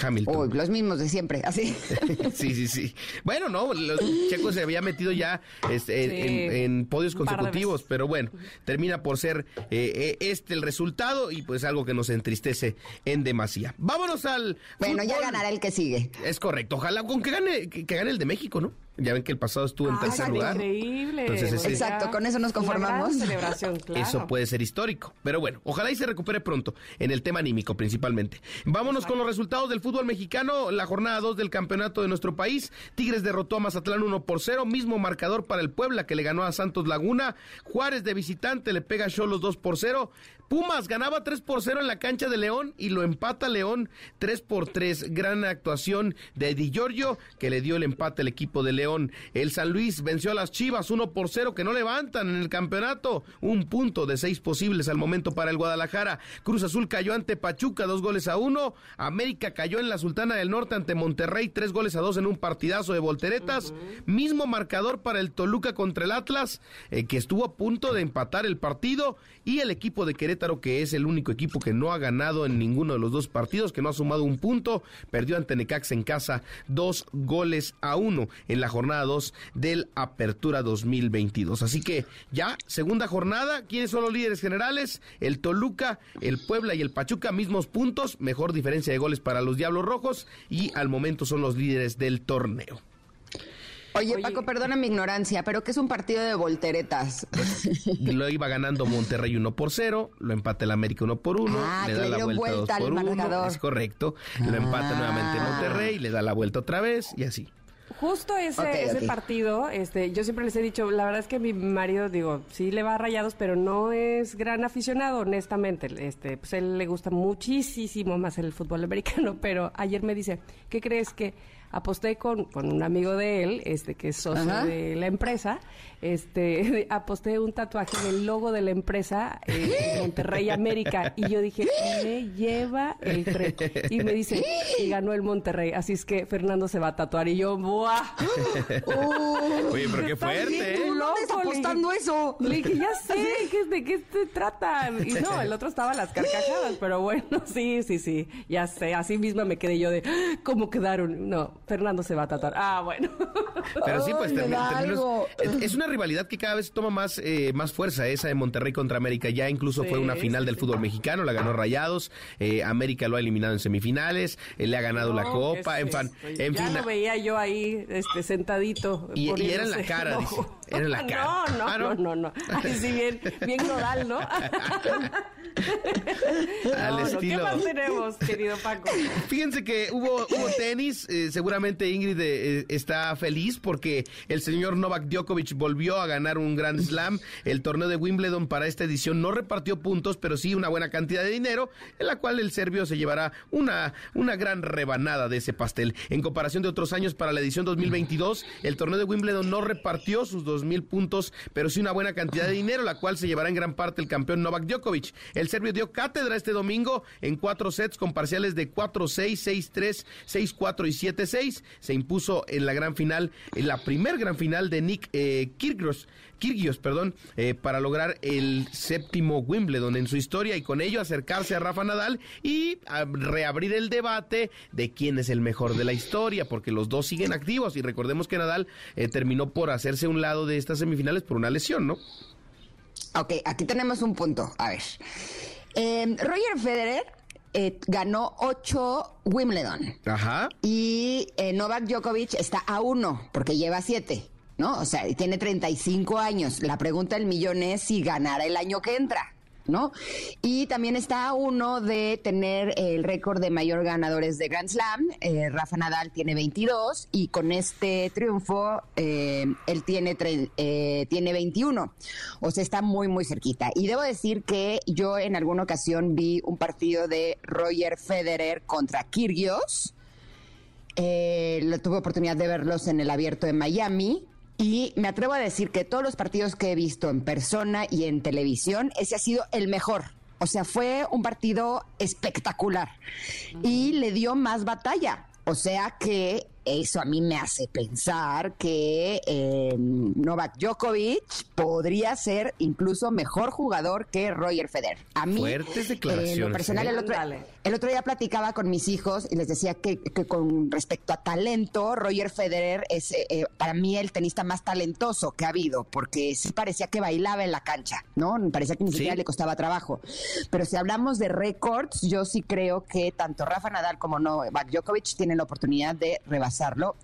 Hamilton. los mismos de siempre, así. *laughs* sí, sí, sí. Bueno, no, los checos se había metido ya este, en, podios consecutivos, pero bueno, termina por ser eh, eh, este el resultado y pues algo que nos entristece en demasía. Vámonos al. Bueno, ya ganará el que sigue. Es correcto. Ojalá con que gane, que gane el de México, ¿no? Ya ven que el pasado estuvo en tercer lugar. Increíble. Exacto, con eso nos conformamos. celebración, *laughs* claro. Eso puede ser histórico. Pero bueno, ojalá y se recupere pronto, en el tema anímico principalmente. Vámonos con los resultados del fútbol mexicano. La jornada 2 del campeonato de nuestro país. Tigres derrotó a Mazatlán 1 por 0. Mismo marcador para el Puebla que le ganó a Santos Laguna. Juárez de visitante le pega a Cholos 2 por 0. Pumas ganaba 3 por 0 en la cancha de León y lo empata León 3 por 3. Gran actuación de Di Giorgio que le dio el empate al equipo de León. El San Luis venció a las Chivas 1 por 0 que no levantan en el campeonato. Un punto de seis posibles al momento para el Guadalajara. Cruz Azul cayó ante Pachuca dos goles a uno. América cayó en la Sultana del Norte ante Monterrey tres goles a dos en un partidazo de volteretas. Mismo marcador para el Toluca contra el Atlas eh, que estuvo a punto de empatar el partido y el equipo de Querétaro que es el único equipo que no ha ganado en ninguno de los dos partidos, que no ha sumado un punto, perdió ante Necax en casa dos goles a uno en la jornada 2 del Apertura 2022. Así que ya, segunda jornada, ¿quiénes son los líderes generales? El Toluca, el Puebla y el Pachuca, mismos puntos, mejor diferencia de goles para los Diablos Rojos y al momento son los líderes del torneo. Oye, Paco, perdona mi ignorancia, pero ¿qué es un partido de volteretas? lo iba ganando Monterrey 1 por 0, lo empata el América 1 por 1, ah, le da la vuelta, 2 por 1, es correcto, lo empata ah. nuevamente Monterrey, le da la vuelta otra vez y así. Justo ese, ese partido, este, yo siempre les he dicho, la verdad es que mi marido, digo, sí le va a rayados, pero no es gran aficionado, honestamente. Este, pues él le gusta muchísimo más el fútbol americano, *laughs* pero ayer me dice, ¿qué crees que aposté con, con un amigo de él, este, que es socio de la empresa, este, *laughs* aposté un tatuaje del logo de la empresa en Monterrey América y yo dije, me lleva el tren. Y me dice, y ganó el Monterrey, así es que Fernando se va a tatuar y yo, ¡buah! *gasps* Oye, pero qué fuerte, ¿eh? ¿No estás apostando eso? Le dije, ya sé, ¿de qué se trata? Y no, el otro estaba a las carcajadas, *gasps* pero bueno, sí, sí, sí, ya sé, así misma me quedé yo de, ¿cómo quedaron? No, Fernando se va a tatuar. Ah, bueno. Pero sí, pues es, una rivalidad que cada vez toma más, eh, más fuerza, esa de Monterrey contra América. Ya incluso fue una final del fútbol mexicano, la ganó Rayados, eh, América lo ha eliminado en semifinales, él le ha ganado la Copa, en, fan, en ya lo veía yo ahí este, sentadito. Y, era en la cara, *laughs* dice. Era la *laughs* cara. No, no, ah, no, no, no. Así bien, bien nodal, ¿no? *laughs* Al estilo. ¿Qué más tenemos, querido Paco? Fíjense que hubo, hubo tenis, eh, seguramente Ingrid eh, está feliz porque el señor Novak Djokovic volvió a ganar un Grand Slam. El torneo de Wimbledon para esta edición no repartió puntos, pero sí una buena cantidad de dinero, en la cual el serbio se llevará una, una gran rebanada de ese pastel. En comparación de otros años para la edición 2022, el torneo de Wimbledon no repartió sus dos mil puntos, pero sí una buena cantidad de dinero, la cual se llevará en gran parte el campeón Novak Djokovic. El serbio dio cátedra este domingo en cuatro sets con parciales de 4-6, 6-3, 6-4 y 7-6. Se impuso en la gran final, en la primer gran final de Nick eh, Kyrgios perdón, eh, para lograr el séptimo Wimbledon en su historia y con ello acercarse a Rafa Nadal y reabrir el debate de quién es el mejor de la historia, porque los dos siguen activos y recordemos que Nadal eh, terminó por hacerse un lado de estas semifinales por una lesión, ¿no? Ok, aquí tenemos un punto. A ver. Em, Roger Federer eh, ganó ocho Wimbledon. Ajá. Y eh, Novak Djokovic está a uno, porque lleva siete, ¿no? O sea, tiene 35 años. La pregunta del millón es si ganará el año que entra. ¿No? Y también está uno de tener el récord de mayor ganadores de Grand Slam. Eh, Rafa Nadal tiene 22 y con este triunfo eh, él tiene, eh, tiene 21. O sea, está muy, muy cerquita. Y debo decir que yo en alguna ocasión vi un partido de Roger Federer contra Kyrgios. tuve oportunidad de verlos en el abierto de Miami y me atrevo a decir que todos los partidos que he visto en persona y en televisión, ese ha sido el mejor. O sea, fue un partido espectacular y le dio más batalla. O sea que eso a mí me hace pensar que eh, Novak Djokovic podría ser incluso mejor jugador que Roger Federer. A mí, Fuertes declaraciones, eh, lo personal, ¿eh? el, otro, el otro día platicaba con mis hijos y les decía que, que con respecto a talento, Roger Federer es eh, para mí el tenista más talentoso que ha habido, porque sí parecía que bailaba en la cancha, ¿no? Parecía que ni Sí. siquiera le costaba trabajo. Pero si hablamos de récords, yo sí creo que tanto Rafa Nadal como Novak Djokovic tienen la oportunidad de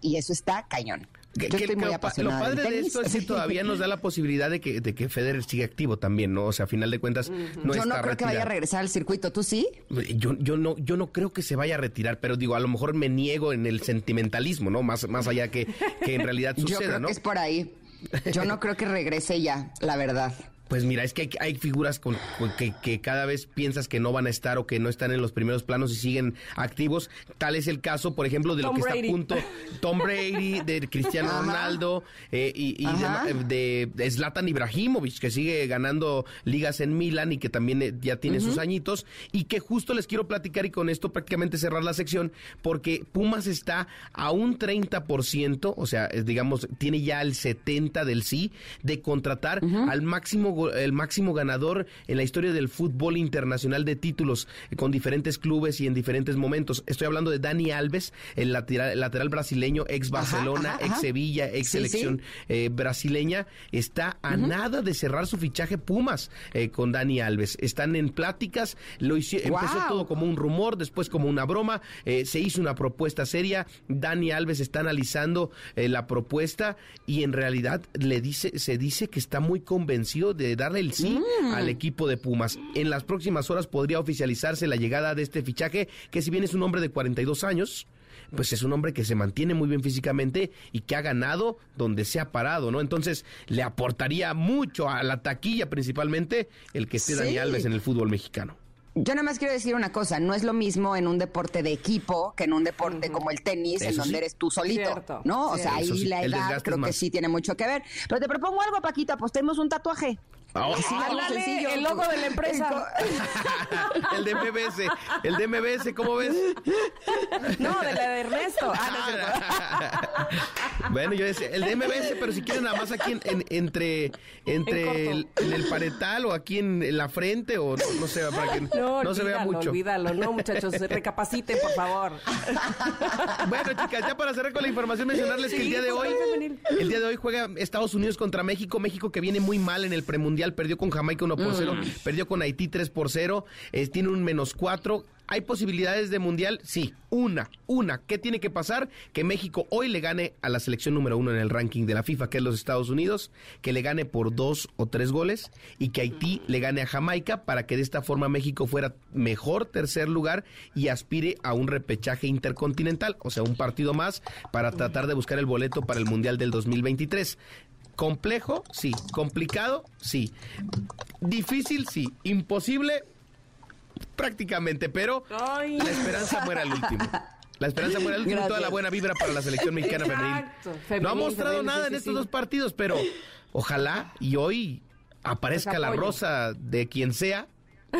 y eso está cañón. Que- Yo que- estoy que muy lo, pa- apasionada lo padre de esto es que todavía nos da la posibilidad de que, de que Federer siga activo también, ¿no? O sea, a final de cuentas, no yo está no creo que vaya a regresar al circuito, ¿tú sí? Yo, yo no, yo no creo que se vaya a retirar, pero digo, a lo mejor me niego en el sentimentalismo, ¿no? Más, más allá que, que en realidad *laughs* yo suceda, creo ¿no? que es por ahí. Yo no creo que regrese ya, la verdad. Pues mira, es que hay, hay figuras con, con que, que cada vez piensas que no van a estar o que no están en los primeros planos y siguen activos. Tal es el caso, por ejemplo, de lo que Brady. está a punto Tom Brady, de Cristiano Ajá. Ronaldo eh, y, de, de Zlatan Ibrahimovic, que sigue ganando ligas en Milan y que también eh, ya tiene sus añitos. Y que justo les quiero platicar y con esto prácticamente cerrar la sección, porque Pumas está a un 30%, o sea, digamos, tiene ya el 70% del sí, de contratar al máximo, el máximo ganador en la historia del fútbol internacional de títulos eh, con diferentes clubes y en diferentes momentos. Estoy hablando de Dani Alves, el lateral, lateral brasileño, ex Barcelona, ajá, ex. Sevilla, ex Sí, selección eh, brasileña, está a nada de cerrar su fichaje Pumas eh, con Dani Alves. Están en pláticas, lo Wow. empezó todo como un rumor, después como una broma, eh, se hizo una propuesta seria, Dani Alves está analizando la propuesta y en realidad le dice, se dice que está muy convencido de darle el sí al equipo de Pumas. En las próximas horas podría oficializarse la llegada de este fichaje, que si bien es un hombre de 42 años, pues es un hombre que se mantiene muy bien físicamente y que ha ganado donde se ha parado, ¿no? Entonces le aportaría mucho a la taquilla principalmente el que esté Sí. Dani Alves en el fútbol mexicano. Yo nada más quiero decir una cosa, no es lo mismo en un deporte de equipo que en un deporte como el tenis, en donde sí. eres tú solito, Cierto, ¿no? O cierto. sea, ahí sí, la edad creo que sí tiene mucho que ver. Pero te propongo algo, Paquita, apostemos un tatuaje. Ah, Así, algo Ándale, sencillo. el logo de la empresa. el de MBS, *laughs* el de MBS, ¿cómo ves? No, de la de Ernesto. Ah, no es cierto. bueno, yo decía, el de MBS, pero si quieren nada más aquí en, en- entre, entre En el, en el paretal o aquí en, en la frente o no, no sé, para que No, no, se vea mucho. olvídalo. No, muchachos, recapaciten, por favor. Bueno, chicas, ya para cerrar con la información, mencionarles que el Sí, día de fútbol hoy, el día de hoy juega Estados Unidos contra México. México que viene muy mal en el premundial, perdió con Jamaica 1 por 0, perdió con Haití 3 por 0, eh, tiene un menos 4. ¿Hay posibilidades de mundial? Sí, una, una. ¿Qué tiene que pasar? Que México hoy le gane a la selección número uno en el ranking de la FIFA, que es los Estados Unidos, que le gane por dos o tres goles y que Haití le gane a Jamaica para que de esta forma México fuera mejor tercer lugar y aspire a un repechaje intercontinental, o sea, un partido más para tratar de buscar el boleto para el Mundial del 2023. ¿Complejo? Sí. ¿Complicado? Sí. ¿Difícil? Sí. ¿Imposible? Prácticamente, pero Ay. la esperanza muere al último. La esperanza muere al último. Toda la Gracias. buena vibra para la selección mexicana Exacto. femenil. Femenil, No ha mostrado femenil, nada sí, en sí, estos sí. dos partidos, pero ojalá y hoy aparezca la rosa de quien sea,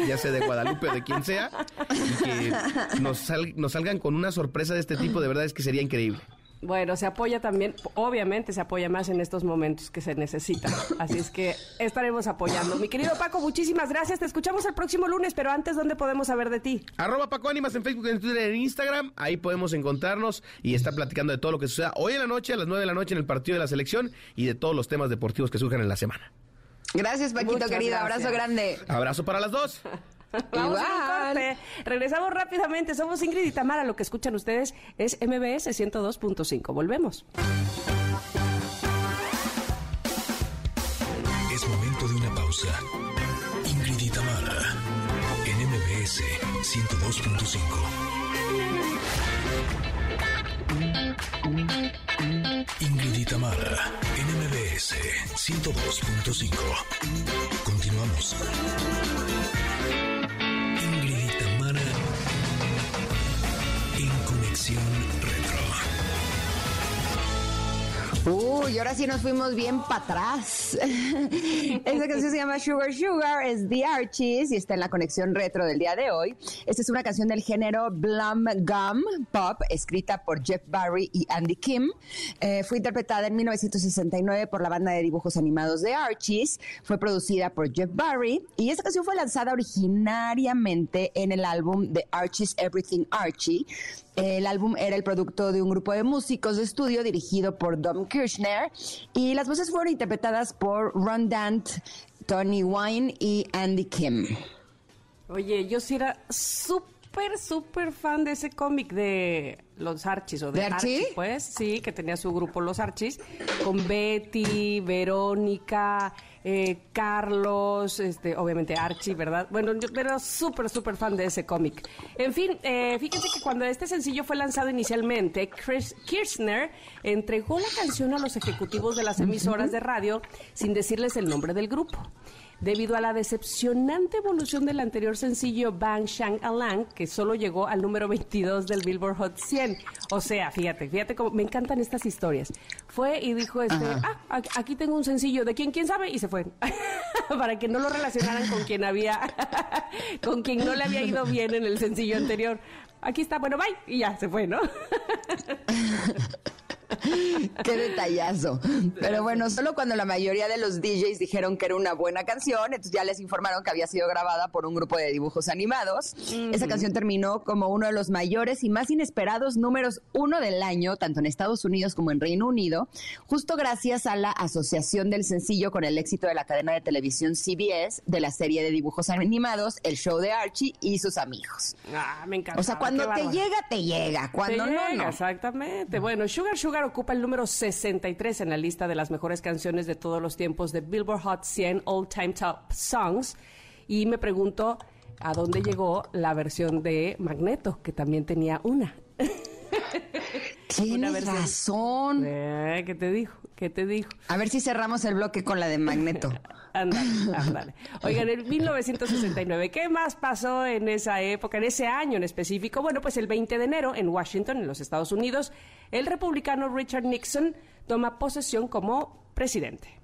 ya sea de Guadalupe o de quien sea, y que nos, sal- nos salgan con una sorpresa de este tipo. De verdad es que sería increíble. Bueno, se apoya también, obviamente se apoya más en estos momentos que se necesitan. Así es que estaremos apoyando. Mi querido Paco, muchísimas gracias. Te escuchamos el próximo lunes, pero antes, ¿dónde podemos saber de ti? Arroba Paco Ánimas en Facebook, en Twitter, en Instagram. Ahí podemos encontrarnos y estar platicando de todo lo que suceda hoy en la noche, a las 9 de la noche en el partido de la selección y de todos los temas deportivos que surjan en la semana. Gracias, Paquito, Muchas querido. gracias. Abrazo grande. Abrazo para las dos. *laughs* *laughs* Vamos a un Igual. corte. Regresamos rápidamente. Somos Ingrid y Tamara. Lo que escuchan ustedes es MBS 102.5. Volvemos. Es momento de una pausa. Ingrid y Tamara, en MBS 102.5. Ingrid y Tamara, en MBS 102.5. Continuamos. En Conexión Retro. Uy, ahora sí nos fuimos bien para atrás. *laughs* Esta canción se llama Sugar Sugar, es The Archies y está en la conexión retro del día de hoy. Esta es una canción del género Blum Gum Pop, escrita por Jeff Barry y Andy Kim. Eh, fue interpretada en 1969 por la banda de dibujos animados The Archies. Fue producida por Jeff Barry y esta canción fue lanzada originariamente en el álbum The Archies Everything Archie el álbum era el producto de un grupo de músicos de estudio dirigido por Dom Kirchner y las voces fueron interpretadas por Ron Dant, Tony Wine y Andy Kim. Oye, yo sí era súper, súper fan de ese cómic de los Archis o de, Archie? pues sí, que tenía su grupo Los Archis, con Betty, Verónica, eh, Carlos, este, obviamente Archie, ¿verdad? Bueno, yo era súper, súper fan de ese cómic. En fin, eh, fíjense que cuando este sencillo fue lanzado inicialmente, Chris Kirchner entregó la canción a los ejecutivos de las emisoras de radio sin decirles el nombre del grupo debido a la decepcionante evolución del anterior sencillo Bang Shang Alang, que solo llegó al número 22 del Billboard Hot 100. O sea, fíjate, fíjate cómo me encantan estas historias. Fue y dijo, este, ah, aquí tengo un sencillo, ¿de quién, quién sabe? Y se fue. *laughs* Para que no lo relacionaran con quien había, *laughs* con quien no le había ido bien en el sencillo anterior. Aquí está, bueno, bye. Y ya, se fue, ¿no? *laughs* *laughs* Qué detallazo. Pero bueno, solo cuando la mayoría de los DJs dijeron que era una buena canción, entonces ya les informaron que había sido grabada por un grupo de dibujos animados. Esa canción terminó como uno de los mayores y más inesperados números uno del año, tanto en Estados Unidos como en Reino Unido, justo gracias a la asociación del sencillo con el éxito de la cadena de televisión CBS de la serie de dibujos animados, El Show de Archie y sus amigos. Ah, me encanta. O sea, cuando te llega, te llega. Cuando no, no. Exactamente. Bueno, Sugar Sugar ocupa el número 63 en la lista de las mejores canciones de todos los tiempos de Billboard Hot 100 All Time Top Songs. Y me pregunto a dónde llegó la versión de Magneto, que también tenía una. *laughs* Tienes razón. Eh, ¿Qué te dijo? ¿Qué te dijo? A ver si cerramos el bloque con la de Magneto. *laughs* ándale, ándale. Oigan, en 1969, ¿qué más pasó en esa época, en ese año en específico? Bueno, pues el 20 de enero en Washington, en los Estados Unidos, el republicano Richard Nixon toma posesión como presidente.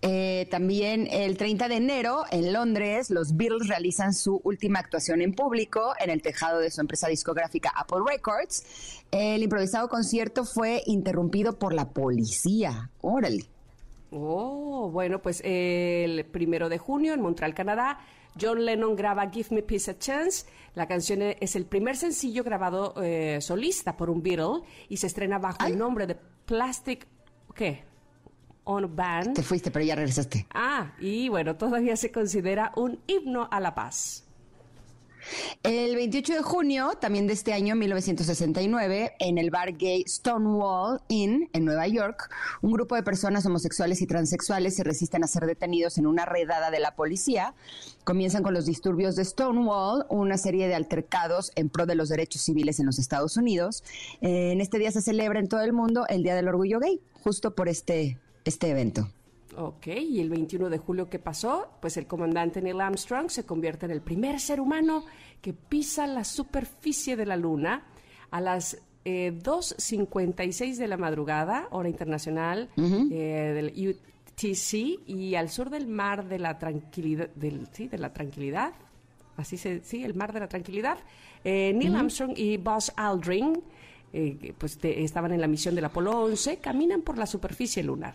Eh, también el 30 de enero en Londres, los Beatles realizan su última actuación en público en el tejado de su empresa discográfica Apple Records. El improvisado concierto fue interrumpido por la policía. Órale. Oh, bueno, pues el primero de junio en Montreal, Canadá, John Lennon graba Give Me Peace a Chance. La canción es el primer sencillo grabado eh, solista por un Beatle y se estrena bajo el nombre de Plastic. ¿Qué? On Band. Te fuiste, pero ya regresaste. Ah, y bueno, todavía se considera un himno a la paz. El 28 de junio, también de este año, 1969, en el bar gay Stonewall Inn, en Nueva York, un grupo de personas homosexuales y transexuales se resisten a ser detenidos en una redada de la policía. Comienzan con los disturbios de Stonewall, una serie de altercados en pro de los derechos civiles en los Estados Unidos. En este día se celebra en todo el mundo el Día del Orgullo Gay, justo por este, este evento. Ok, y el 21 de julio ¿qué pasó, pues el comandante Neil Armstrong se convierte en el primer ser humano que pisa la superficie de la Luna a las 2.56 eh, de la madrugada, hora internacional eh, del UTC, y al sur del mar de la tranquilidad, del, sí, de la tranquilidad, así se, sí, el mar de la tranquilidad, eh, Neil Armstrong y Buzz Aldrin, pues estaban en la misión del Apolo 11, caminan por la superficie lunar.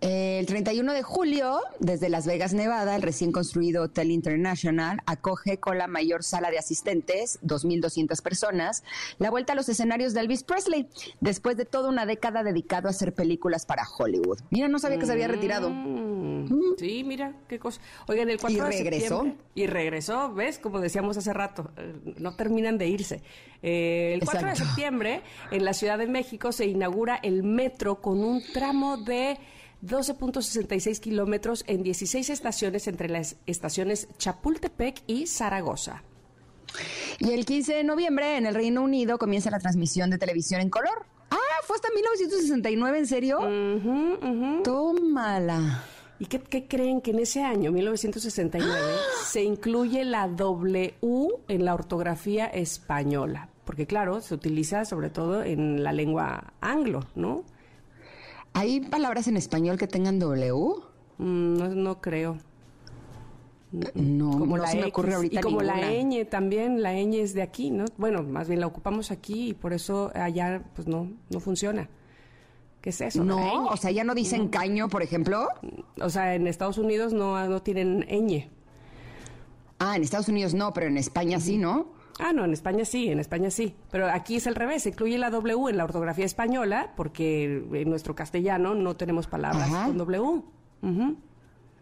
El 31 de julio, desde Las Vegas, Nevada, el recién construido Hotel International acoge con la mayor sala de asistentes, 2.200 personas, la vuelta a los escenarios de Elvis Presley, después de toda una década dedicado a hacer películas para Hollywood. Mira, no sabía que se había retirado. Mm. Sí, mira, qué cosa. Oigan, el 4 ¿Y regresó? y regresó, ¿ves? Como decíamos hace rato, eh, no terminan de irse. Eh, el 4 de septiembre, en la Ciudad de México, se inaugura el metro con un tramo de 12.66 kilómetros en 16 estaciones entre las estaciones Chapultepec y Zaragoza. Y el 15 de noviembre en el Reino Unido comienza la transmisión de televisión en color. Ah, fue hasta 1969, ¿en serio? Tómala. ¿Y qué, qué, creen que en ese año, 1969, *gasps* se incluye la W en la ortografía española? porque claro, se utiliza sobre todo en la lengua anglo, ¿no? ¿Hay palabras en español que tengan W? Mm, no, no creo. No, no se me ocurre ahorita Y como la ñ también, la ñ es de aquí, ¿no? Bueno, más bien la ocupamos aquí y por eso allá pues no, no funciona. ¿Qué es eso? La No, o sea, ya no dicen caño, por ejemplo. O sea, en Estados Unidos no, no tienen ñ. Ah, en Estados Unidos no, pero en España sí, ¿no? Ah, no, en España sí, en España sí. Pero aquí es al revés, se incluye la W en la ortografía española porque en nuestro castellano no tenemos palabras Ajá. con W. Ujú.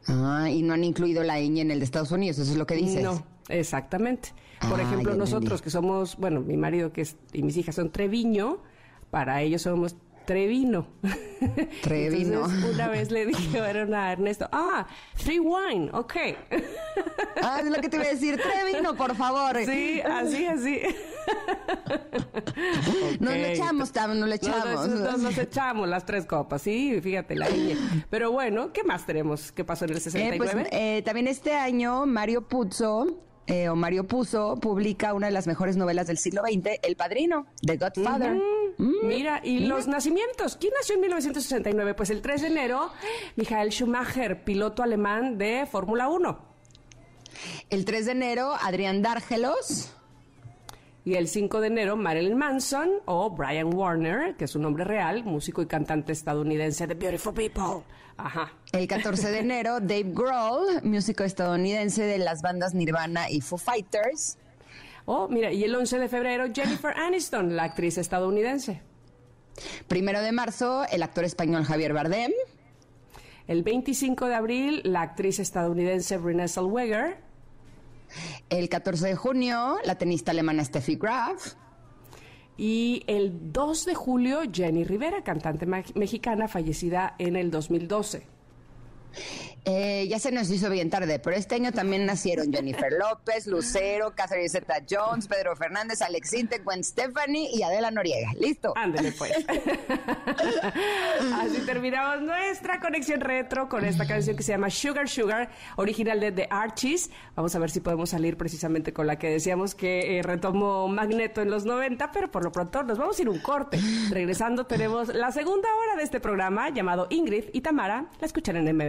Ah, y no han incluido la ñ en el de Estados Unidos, eso es lo que dices. No, exactamente. Por Ah, ejemplo, nosotros entendí. que somos, bueno, mi marido que es, y mis hijas son Treviño, para ellos somos Trevino. *laughs* Trevino. Entonces, una vez le dijeron *laughs* a Ernesto, ah, Three Wine, ok. Ah, es lo que te iba a decir. Trevino, por favor. sí, así, así. *laughs* Nos lo Ok. echamos, nos Nos, echamos. nos- nos echamos las tres copas, sí, fíjate, la ñ. Pero bueno, ¿qué más tenemos? ¿Qué pasó en el Eh, 69? pues, eh, también este año Mario Puzo, eh, o Mario Puzo, publica una de las mejores novelas del siglo XX, El Padrino, The Godfather. Mira, y los nacimientos. ¿Quién nació en 1969? Pues el 3 de enero, Michael Schumacher, piloto alemán de Fórmula 1. El 3 de enero, Adrián Dárgelos. Y el 5 de enero, Marilyn Manson o Brian Warner, que es su nombre real, músico y cantante estadounidense de Beautiful People. Ajá. El 14 de enero, *laughs* Dave Grohl, músico estadounidense de las bandas Nirvana y Foo Fighters. Oh, mira, y el 11 de febrero, Jennifer Aniston, la actriz estadounidense. Primero de marzo, el actor español Javier Bardem. El 25 de abril, la actriz estadounidense Renée Zellweger. El 14 de junio, la tenista alemana Steffi Graf. Y el 2 de julio, Jenny Rivera, cantante mexicana fallecida en el 2012. Eh, ya se nos hizo bien tarde, pero este año también nacieron Jennifer López, Lucero, *laughs* Catherine Zeta Jones, Pedro Fernández, Alex Gwen Stephanie y Adela Noriega. ¿Listo? Ándele pues. *laughs* Así terminamos nuestra conexión retro con esta canción que se llama Sugar Sugar, original de The Archies. Vamos a ver si podemos salir precisamente con la que decíamos que eh, retomó Magneto en los 90, pero por lo pronto nos vamos a ir un corte. Regresando tenemos la segunda hora de este programa llamado Ingrid y Tamara. La escuchan en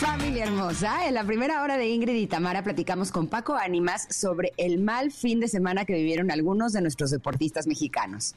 Familia hermosa, en la primera hora de Ingrid y Tamara platicamos con Paco Ánimas sobre el mal fin de semana que vivieron algunos de nuestros deportistas mexicanos.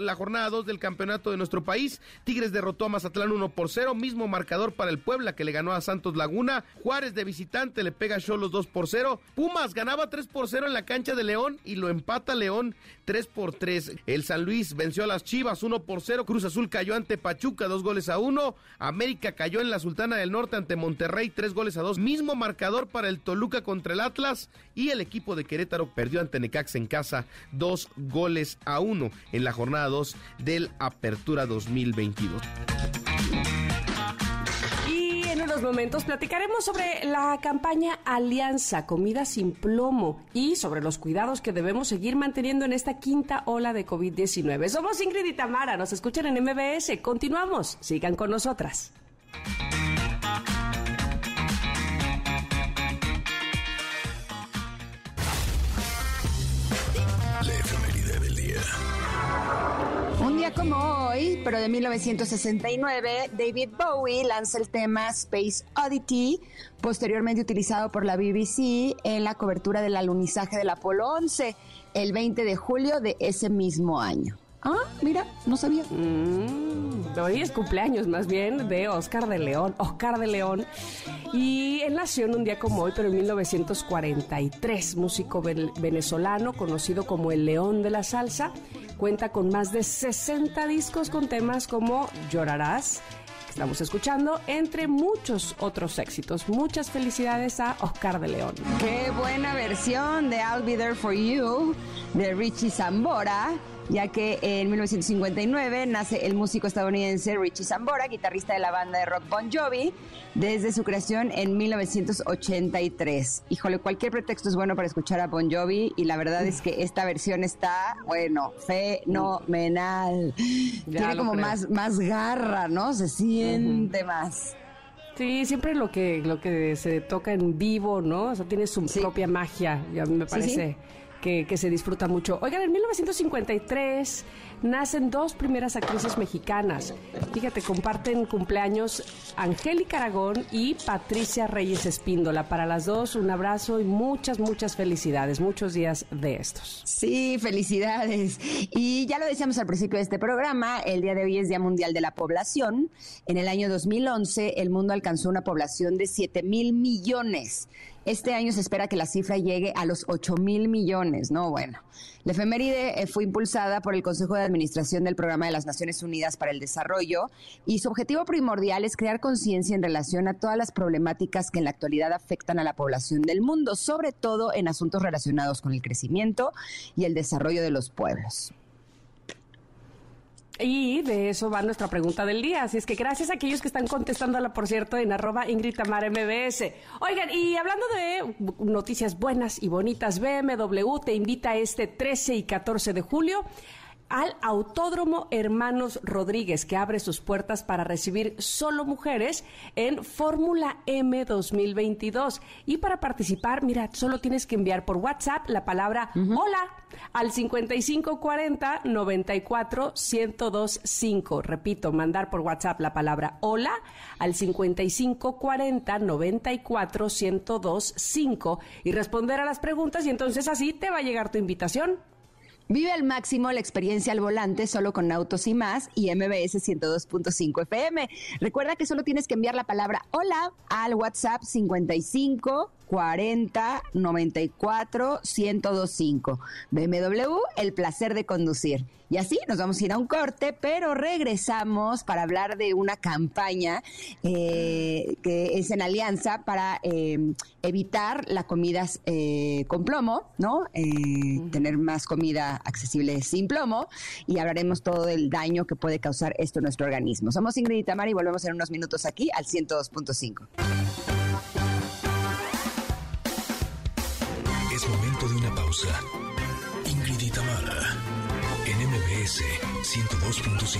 La jornada 2 del campeonato de nuestro país, Tigres derrotó a Mazatlán 1 por 0, mismo marcador para el Puebla que le ganó a Santos Laguna, Juárez de visitante le pega a Cholos 2 por 0, Pumas ganaba 3 por 0 en la cancha de León y lo empata León 3 por 3. El San Luis venció a las Chivas 1 por 0, Cruz Azul cayó ante Pachuca 2 goles a 1, América cayó en la Sultana del Norte ante Monterrey 3 goles a 2, mismo marcador para el Toluca contra el Atlas y el equipo de Querétaro perdió ante Necaxa en casa 2 goles a 1 en la jornada 2 del Apertura 2022. Y en unos momentos platicaremos sobre la campaña Alianza Comida sin Plomo y sobre los cuidados que debemos seguir manteniendo en esta quinta ola de COVID-19. Somos Ingrid y Tamara, nos escuchan en MBS. Continuamos, sigan con nosotras. Como hoy, pero de 1969, David Bowie lanza el tema Space Oddity, posteriormente utilizado por la BBC en la cobertura del alunizaje del Apolo 11, el 20 de julio de ese mismo año. Ah, mira, no sabía. Mm, hoy es cumpleaños más bien de Oscar de León, Oscar de León. Y él nació en un día como hoy, pero en 1943, músico ven- venezolano conocido como el León de la Salsa. Cuenta con más de 60 discos con temas como Llorarás, que estamos escuchando, entre muchos otros éxitos. Muchas felicidades a Oscar de León. Qué buena versión de I'll Be There For You de Richie Zambora. Ya que en 1959 nace el músico estadounidense Richie Sambora, guitarrista de la banda de rock Bon Jovi, desde su creación en 1983. Híjole, cualquier pretexto es bueno para escuchar a Bon Jovi y la verdad es que esta versión está, bueno, fenomenal. Tiene como más, más garra, ¿no? Se siente más. Sí, siempre lo que lo que se toca en vivo, ¿no? O sea, tiene su propia magia, ya me parece que, se disfruta mucho. Oigan, en 1953 nacen dos primeras actrices mexicanas. Fíjate, comparten cumpleaños Angélica Aragón y Patricia Reyes Espíndola. Para las dos, un abrazo y muchas, muchas felicidades. Muchos días de estos. Sí, felicidades. Y ya lo decíamos al principio de este programa, el día de hoy es Día Mundial de la Población. En el año 2011, el mundo alcanzó una población de 7 mil millones. Este año se espera que la cifra llegue a los 8 mil millones, ¿no? Bueno, la efeméride eh, fue impulsada por el Consejo de Administración del Programa de las Naciones Unidas para el Desarrollo y su objetivo primordial es crear conciencia en relación a todas las problemáticas que en la actualidad afectan a la población del mundo, sobre todo en asuntos relacionados con el crecimiento y el desarrollo de los pueblos. Y de eso va nuestra pregunta del día. Así es que gracias a aquellos que están contestándola, por cierto, en arroba Ingrid MBS. Oigan, y hablando de noticias buenas y bonitas, BMW te invita este 13 y 14 de julio al Autódromo Hermanos Rodríguez, que abre sus puertas para recibir solo mujeres en Fórmula M 2022. Y para participar, mira, solo tienes que enviar por WhatsApp la palabra hola al 5540 94 1025. Repito, mandar por WhatsApp la palabra hola al 5540 94 1025 y responder a las preguntas y entonces así te va a llegar tu invitación. Vive al máximo la experiencia al volante solo con autos y más y MBS 102.5 FM. Recuerda que solo tienes que enviar la palabra hola al WhatsApp 55 40 94 1025. BMW, el placer de conducir. Y así nos vamos a ir a un corte, pero regresamos para hablar de una campaña eh, que es en alianza para eh, evitar la comida eh, con plomo, ¿no? Tener más comida accesible sin plomo y hablaremos todo del daño que puede causar esto en nuestro organismo. Somos Ingrid y Tamara y volvemos en unos minutos aquí al 102.5. 102.5.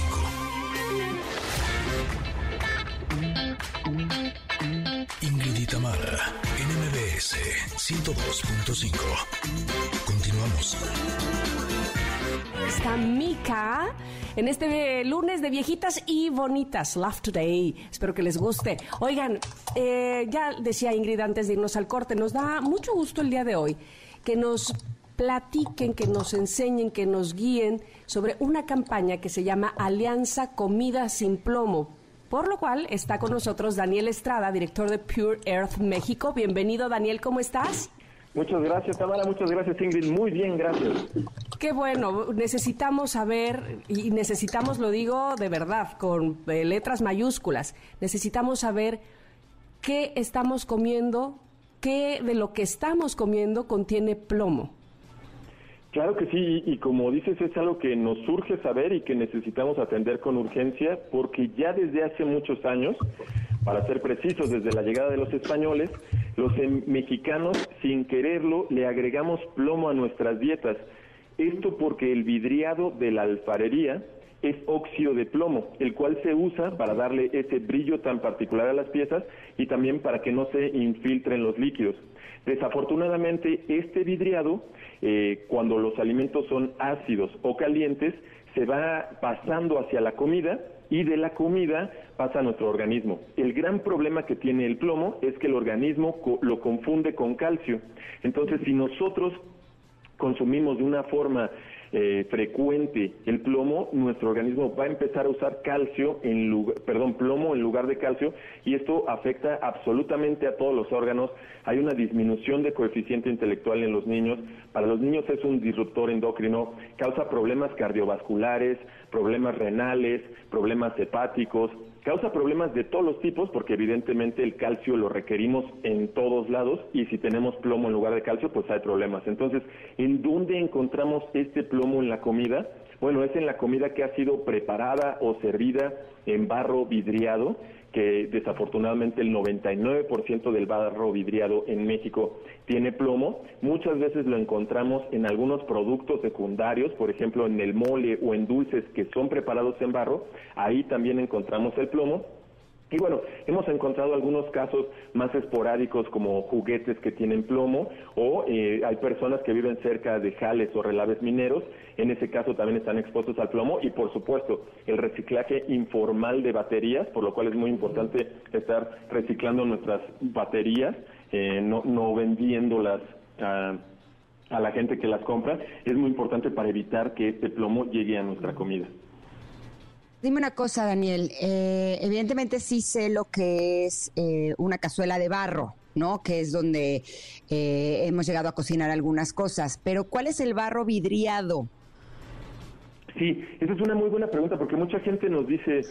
Ingrid y Tamara en MBS 102.5. Continuamos. Está Mika en este lunes de viejitas y bonitas. Love Today. Espero que les guste. Oigan, eh, ya decía Ingrid antes de irnos al corte, nos da mucho gusto el día de hoy que nos platiquen, que nos enseñen, que nos guíen sobre una campaña que se llama Alianza Comida sin Plomo. Por lo cual está con nosotros Daniel Estrada, director de Pure Earth México. Bienvenido, Daniel, ¿cómo estás? Muchas gracias, Tamara. Muchas gracias, Ingrid. Muy bien, gracias. Qué bueno. Necesitamos saber, y necesitamos, lo digo de verdad, con eh, letras mayúsculas, necesitamos saber qué estamos comiendo, qué de lo que estamos comiendo contiene plomo. Claro que sí, y como dices, es algo que nos surge saber y que necesitamos atender con urgencia, porque ya desde hace muchos años, para ser precisos, desde la llegada de los españoles, los em, mexicanos, sin quererlo, le agregamos plomo a nuestras dietas. Esto porque el vidriado de la alfarería es óxido de plomo, el cual se usa para darle ese brillo tan particular a las piezas y también para que no se infiltren los líquidos. Desafortunadamente, este vidriado, eh, cuando los alimentos son ácidos o calientes, se va pasando hacia la comida y de la comida pasa a nuestro organismo. El gran problema que tiene el plomo es que el organismo lo confunde con calcio. Entonces, si nosotros consumimos de una forma eh, frecuente el plomo, nuestro organismo va a empezar a usar calcio en lugar, perdón, plomo en lugar de calcio y esto afecta absolutamente a todos los órganos. Hay una disminución de coeficiente intelectual en los niños. Para los niños es un disruptor endocrino, causa problemas cardiovasculares, problemas renales, problemas hepáticos, Causa problemas de todos los tipos porque evidentemente el calcio lo requerimos en todos lados y si tenemos plomo en lugar de calcio pues hay problemas. Entonces, ¿en dónde encontramos este plomo en la comida? Bueno, es en la comida que ha sido preparada o servida en barro vidriado, que desafortunadamente el 99% del barro vidriado en México tiene plomo. Muchas veces lo encontramos en algunos productos secundarios, por ejemplo en el mole o en dulces que son preparados en barro, ahí también encontramos el plomo y bueno, hemos encontrado algunos casos más esporádicos como juguetes que tienen plomo o eh, hay personas que viven cerca de jales o relaves mineros, en ese caso también están expuestos al plomo y por supuesto el reciclaje informal de baterías, por lo cual es muy importante estar reciclando nuestras baterías, eh, no, no vendiéndolas a, a la gente que las compra, es muy importante para evitar que este plomo llegue a nuestra comida. Dime una cosa, Daniel. Eh, evidentemente sí sé lo que es eh, una cazuela de barro, ¿no? Que es donde eh, hemos llegado a cocinar algunas cosas. Pero ¿cuál es el barro vidriado? Sí, esa es una muy buena pregunta porque mucha gente nos dice,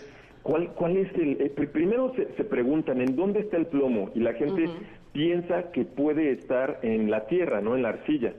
¿cuál, cuál es el...? primero se, preguntan, ¿en dónde está el plomo? Y la gente piensa que puede estar en la tierra, ¿no? En la arcilla.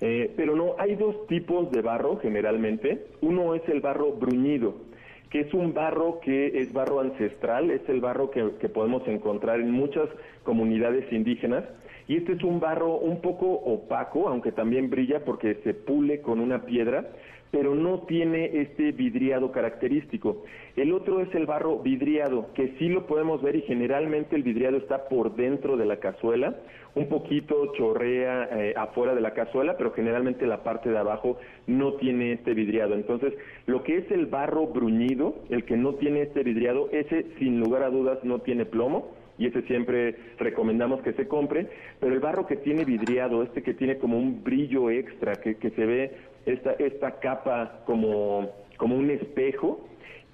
pero no, hay dos tipos de barro generalmente. Uno es el barro bruñido que es un barro que es barro ancestral, es el barro que, podemos encontrar en muchas comunidades indígenas. Y este es un barro un poco opaco, aunque también brilla porque se pule con una piedra, pero no tiene este vidriado característico. El otro es el barro vidriado, que sí lo podemos ver y generalmente el vidriado está por dentro de la cazuela un poquito chorrea eh, afuera de la cazuela, pero generalmente la parte de abajo no tiene este vidriado. Entonces, lo que es el barro bruñido, el que no tiene este vidriado, ese sin lugar a dudas no tiene plomo y ese siempre recomendamos que se compre, pero el barro que tiene vidriado, este que tiene como un brillo extra, que, que se ve esta, esta capa como, como un espejo,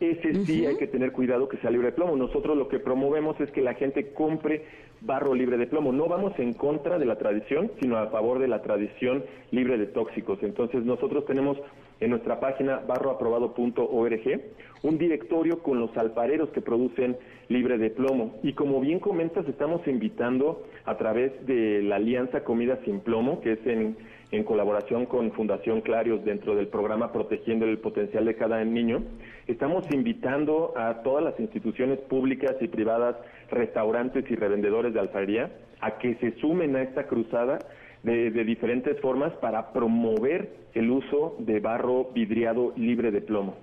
ese sí hay que tener cuidado que sea libre de plomo. Nosotros lo que promovemos es que la gente compre barro libre de plomo. No vamos en contra de la tradición, sino a favor de la tradición libre de tóxicos. Entonces nosotros tenemos en nuestra página barroaprobado.org un directorio con los alfareros que producen libre de plomo. Y como bien comentas, estamos invitando a través de la Alianza Comida Sin Plomo, que es en, en colaboración con Fundación Clarios dentro del programa Protegiendo el Potencial de Cada Niño, estamos invitando a todas las instituciones públicas y privadas, restaurantes y revendedores de alfarería a que se sumen a esta cruzada de, diferentes formas para promover el uso de barro vidriado libre de plomo.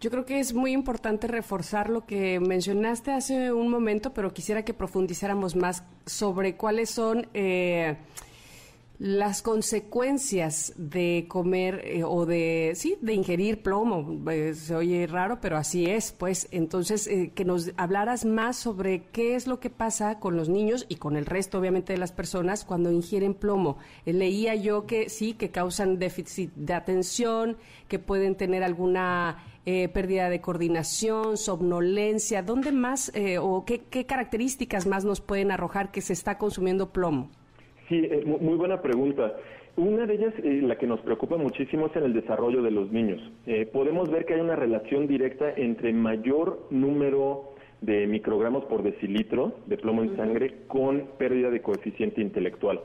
Yo creo que es muy importante reforzar lo que mencionaste hace un momento, pero quisiera que profundizáramos más sobre cuáles son eh, las consecuencias de comer eh, o de sí de ingerir plomo eh, se oye raro pero así es pues. Entonces eh, que nos hablaras más sobre qué es lo que pasa con los niños y con el resto obviamente de las personas cuando ingieren plomo. Leía yo que sí que causan déficit de atención que pueden tener alguna pérdida de coordinación, somnolencia, ¿dónde más o qué características más nos pueden arrojar que se está consumiendo plomo? Sí, eh, muy buena pregunta. Una de ellas, eh, la que nos preocupa muchísimo, es en el desarrollo de los niños. Eh, podemos ver que hay una relación directa entre mayor número de microgramos por decilitro de plomo en sangre con pérdida de coeficiente intelectual.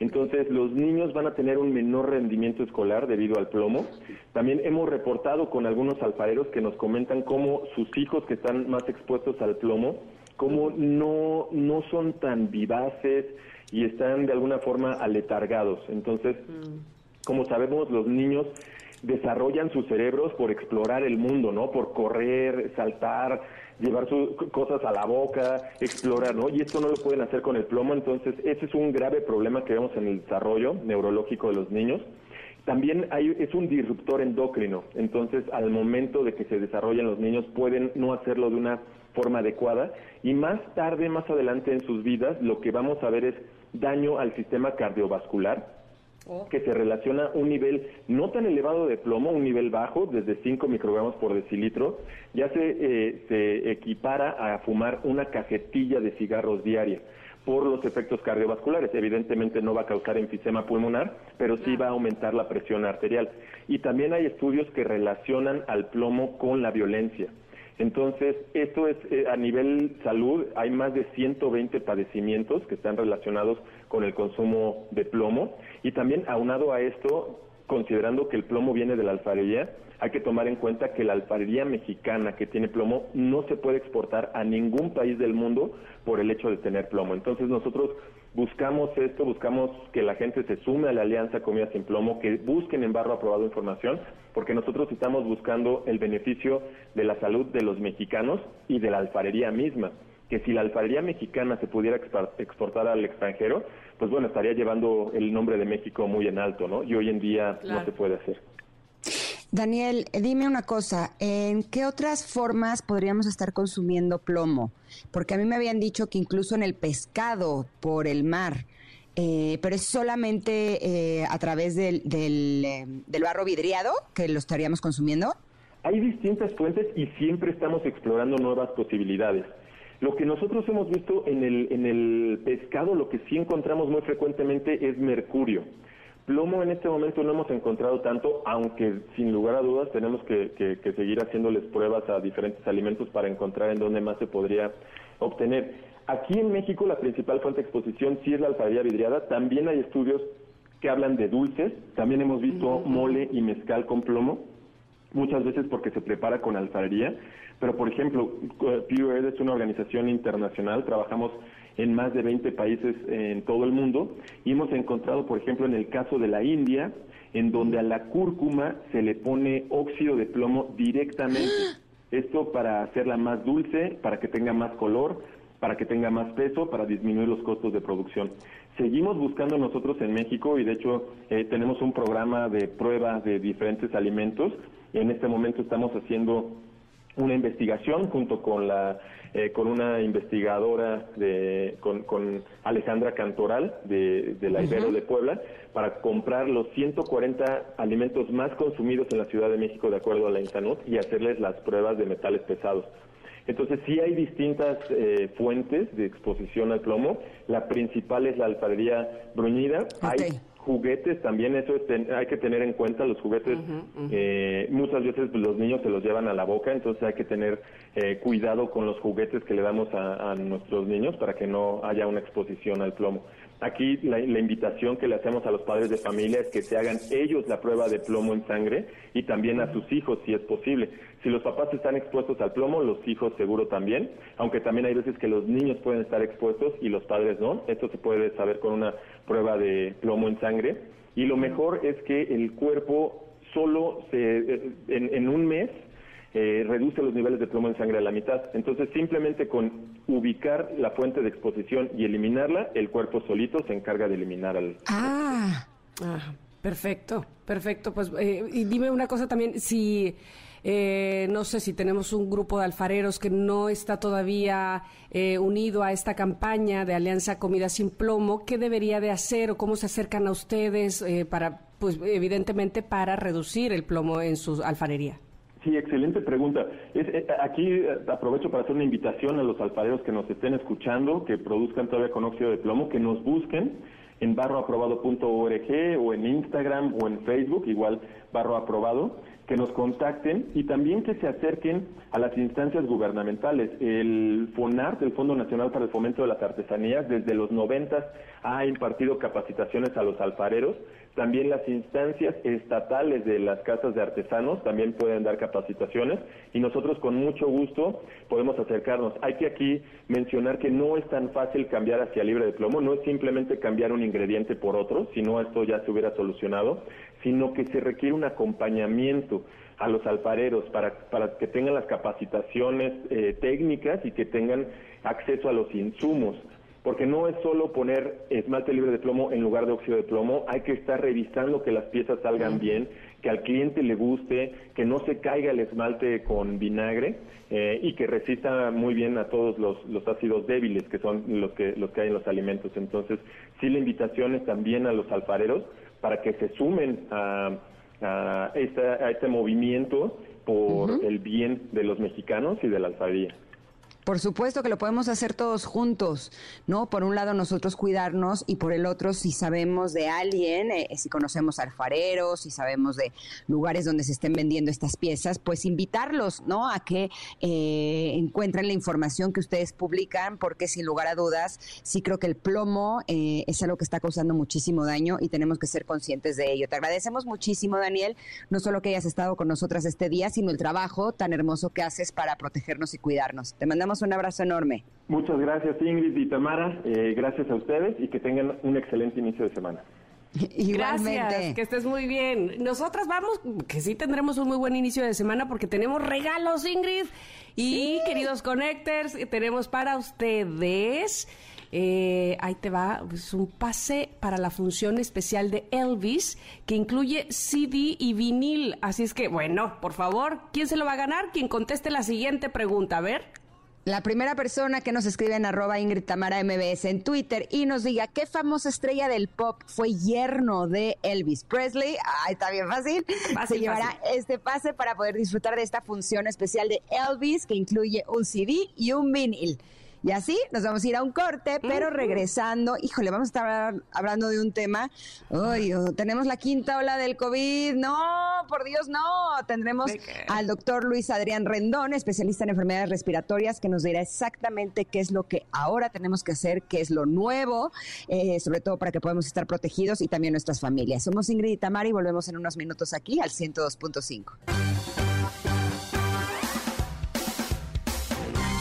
Entonces, los niños van a tener un menor rendimiento escolar debido al plomo. También hemos reportado con algunos alfareros que nos comentan cómo sus hijos que están más expuestos al plomo, cómo no, no son tan vivaces, y están de alguna forma aletargados. Entonces, como sabemos, los niños desarrollan sus cerebros por explorar el mundo, ¿no? Por correr, saltar, llevar sus cosas a la boca, explorar, ¿no? Y esto no lo pueden hacer con el plomo, entonces ese es un grave problema que vemos en el desarrollo neurológico de los niños. También hay, es un disruptor endocrino, entonces al momento de que se desarrollan los niños pueden no hacerlo de una forma adecuada y más tarde, más adelante en sus vidas, lo que vamos a ver es daño al sistema cardiovascular, oh. que se relaciona un nivel no tan elevado de plomo, un nivel bajo, desde 5 microgramos por decilitro, ya se, eh, se equipara a fumar una cajetilla de cigarros diaria por los efectos cardiovasculares. Evidentemente no va a causar enfisema pulmonar, pero sí va a aumentar la presión arterial. Y también hay estudios que relacionan al plomo con la violencia. Entonces, esto es eh, a nivel salud, hay más de 120 padecimientos que están relacionados con el consumo de plomo y también aunado a esto, considerando que el plomo viene de la alfarería, hay que tomar en cuenta que la alfarería mexicana que tiene plomo no se puede exportar a ningún país del mundo por el hecho de tener plomo. Entonces nosotros buscamos esto, buscamos que la gente se sume a la Alianza Comida Sin Plomo, que busquen en Barro Aprobado información, porque nosotros estamos buscando el beneficio de la salud de los mexicanos y de la alfarería misma que si la alfarería mexicana se pudiera exportar al extranjero, pues bueno, estaría llevando el nombre de México muy en alto, ¿no? Y hoy en día no se puede hacer. Daniel, dime una cosa, ¿en qué otras formas podríamos estar consumiendo plomo? Porque a mí me habían dicho que incluso en el pescado por el mar, eh, pero es solamente eh, a través del, del, eh, del barro vidriado que lo estaríamos consumiendo. Hay distintas fuentes y siempre estamos explorando nuevas posibilidades. Lo que nosotros hemos visto en el, en el pescado, lo que sí encontramos muy frecuentemente es mercurio. Plomo en este momento no hemos encontrado tanto, aunque sin lugar a dudas tenemos que, que, seguir haciéndoles pruebas a diferentes alimentos para encontrar en dónde más se podría obtener. Aquí en México la principal fuente de exposición sí es la alfarería vidriada. También hay estudios que hablan de dulces. También hemos visto mole y mezcal con plomo, muchas veces porque se prepara con alfarería. Pero, por ejemplo, Pure es una organización internacional, trabajamos en más de 20 países en todo el mundo y hemos encontrado, por ejemplo, en el caso de la India, en donde a la cúrcuma se le pone óxido de plomo directamente. *gasps* Esto para hacerla más dulce, para que tenga más color, para que tenga más peso, para disminuir los costos de producción. Seguimos buscando nosotros en México y de hecho eh, tenemos un programa de pruebas de diferentes alimentos. En este momento estamos haciendo una investigación junto con la eh, con una investigadora de con, con Alejandra Cantoral de, la Ibero de Puebla para comprar los 140 alimentos más consumidos en la Ciudad de México de acuerdo a la Insanud y hacerles las pruebas de metales pesados. Entonces sí hay distintas eh, fuentes de exposición al plomo. La principal es la alfarería bruñida. Hay juguetes también eso hay que tener en cuenta los juguetes eh, muchas veces pues, los niños se los llevan a la boca entonces hay que tener eh, cuidado con los juguetes que le damos a, nuestros niños para que no haya una exposición al plomo. Aquí la, invitación que le hacemos a los padres de familia es que se hagan ellos la prueba de plomo en sangre y también a sus hijos si es posible si los papás están expuestos al plomo, los hijos seguro también, aunque también hay veces que los niños pueden estar expuestos y los padres no. Esto se puede saber con una prueba de plomo en sangre. Y lo mejor es que el cuerpo solo se, eh, en, un mes eh, reduce los niveles de plomo en sangre a la mitad. Entonces, simplemente con ubicar la fuente de exposición y eliminarla, el cuerpo solito se encarga de eliminar al. Ah, ah perfecto, perfecto. Pues, eh, y dime una cosa también, si eh, no sé si tenemos un grupo de alfareros que no está todavía eh, unido a esta campaña de Alianza Comida Sin Plomo. ¿Qué debería de hacer o cómo se acercan a ustedes eh, para, pues evidentemente, para reducir el plomo en su alfarería? Sí, excelente pregunta. aquí aprovecho para hacer una invitación a los alfareros que nos estén escuchando, que produzcan todavía con óxido de plomo, que nos busquen en barroaprobado.org o en Instagram o en Facebook, igual barro aprobado que nos contacten y también que se acerquen a las instancias gubernamentales. El FONART, el Fondo Nacional para el Fomento de las Artesanías, desde los 90 ha impartido capacitaciones a los alfareros. También las instancias estatales de las casas de artesanos también pueden dar capacitaciones y nosotros con mucho gusto podemos acercarnos. Hay que aquí mencionar que no es tan fácil cambiar hacia libre de plomo, no es simplemente cambiar un ingrediente por otro, si no esto ya se hubiera solucionado sino que se requiere un acompañamiento a los alfareros para, para que tengan las capacitaciones eh, técnicas y que tengan acceso a los insumos. Porque no es solo poner esmalte libre de plomo en lugar de óxido de plomo, hay que estar revisando que las piezas salgan bien, que al cliente le guste, que no se caiga el esmalte con vinagre eh, y que resista muy bien a todos los, los, ácidos débiles que son los que, los que hay en los alimentos. Entonces, sí la invitación es también a los alfareros para que se sumen a, a, este movimiento por el bien de los mexicanos y de la alfarería. Por supuesto que lo podemos hacer todos juntos, ¿no? Por un lado nosotros cuidarnos y por el otro si sabemos de alguien, eh, si conocemos alfareros, si sabemos de lugares donde se estén vendiendo estas piezas, pues invitarlos, ¿no? A que eh, encuentren la información que ustedes publican, porque sin lugar a dudas, sí creo que el plomo eh, es algo que está causando muchísimo daño y tenemos que ser conscientes de ello. Te agradecemos muchísimo, Daniel, no solo que hayas estado con nosotras este día, sino el trabajo tan hermoso que haces para protegernos y cuidarnos. Te mandamos un abrazo enorme. Muchas gracias Ingrid y Tamara, eh, gracias a ustedes y que tengan un excelente inicio de semana. *laughs* Gracias, que estés muy bien. Nosotras vamos, que sí tendremos un muy buen inicio de semana porque tenemos regalos, Ingrid. Y queridos connectors, tenemos para ustedes, eh, ahí te va, pues un pase para la función especial de Elvis que incluye CD y vinil. Así es que, bueno, por favor, ¿quién se lo va a ganar? Quien conteste la siguiente pregunta, a ver. La primera persona que nos escribe en arroba Ingrid Tamara MBS en Twitter y nos diga qué famosa estrella del pop fue yerno de Elvis Presley, ahí está bien fácil, se llevará este pase para poder disfrutar de esta función especial de Elvis que incluye un CD y un vinil. Y así nos vamos a ir a un corte, pero regresando, híjole, vamos a estar hablando de un tema. Uy, oh, tenemos la quinta ola del COVID. No, por Dios, no. Tendremos al doctor Luis Adrián Rendón, especialista en enfermedades respiratorias, que nos dirá exactamente qué es lo que ahora tenemos que hacer, qué es lo nuevo, eh, sobre todo para que podamos estar protegidos y también nuestras familias. Somos Ingrid y Tamara y volvemos en unos minutos aquí al 102.5.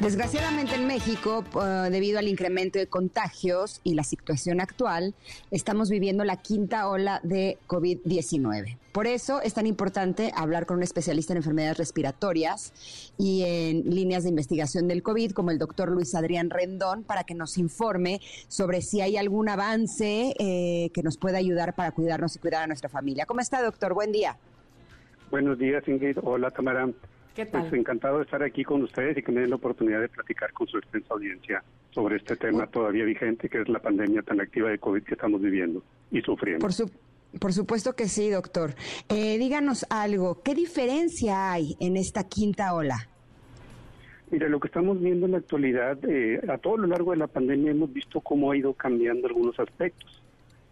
Desgraciadamente en México, debido al incremento de contagios y la situación actual, estamos viviendo la quinta ola de COVID-19. Por eso es tan importante hablar con un especialista en enfermedades respiratorias y en líneas de investigación del COVID, como el doctor Luis Adrián Rendón, para que nos informe sobre si hay algún avance eh, que nos pueda ayudar para cuidarnos y cuidar a nuestra familia. ¿Cómo está, doctor? Buen día. Buenos días, Ingrid. Hola, Tamara. Pues encantado de estar aquí con ustedes y que me den la oportunidad de platicar con su extensa audiencia sobre este tema todavía vigente, que es la pandemia tan activa de COVID que estamos viviendo y sufriendo. Por, por supuesto que sí, doctor. Eh, díganos algo, ¿qué diferencia hay en esta quinta ola? Mira, lo que estamos viendo en la actualidad, eh, a todo lo largo de la pandemia hemos visto cómo ha ido cambiando algunos aspectos.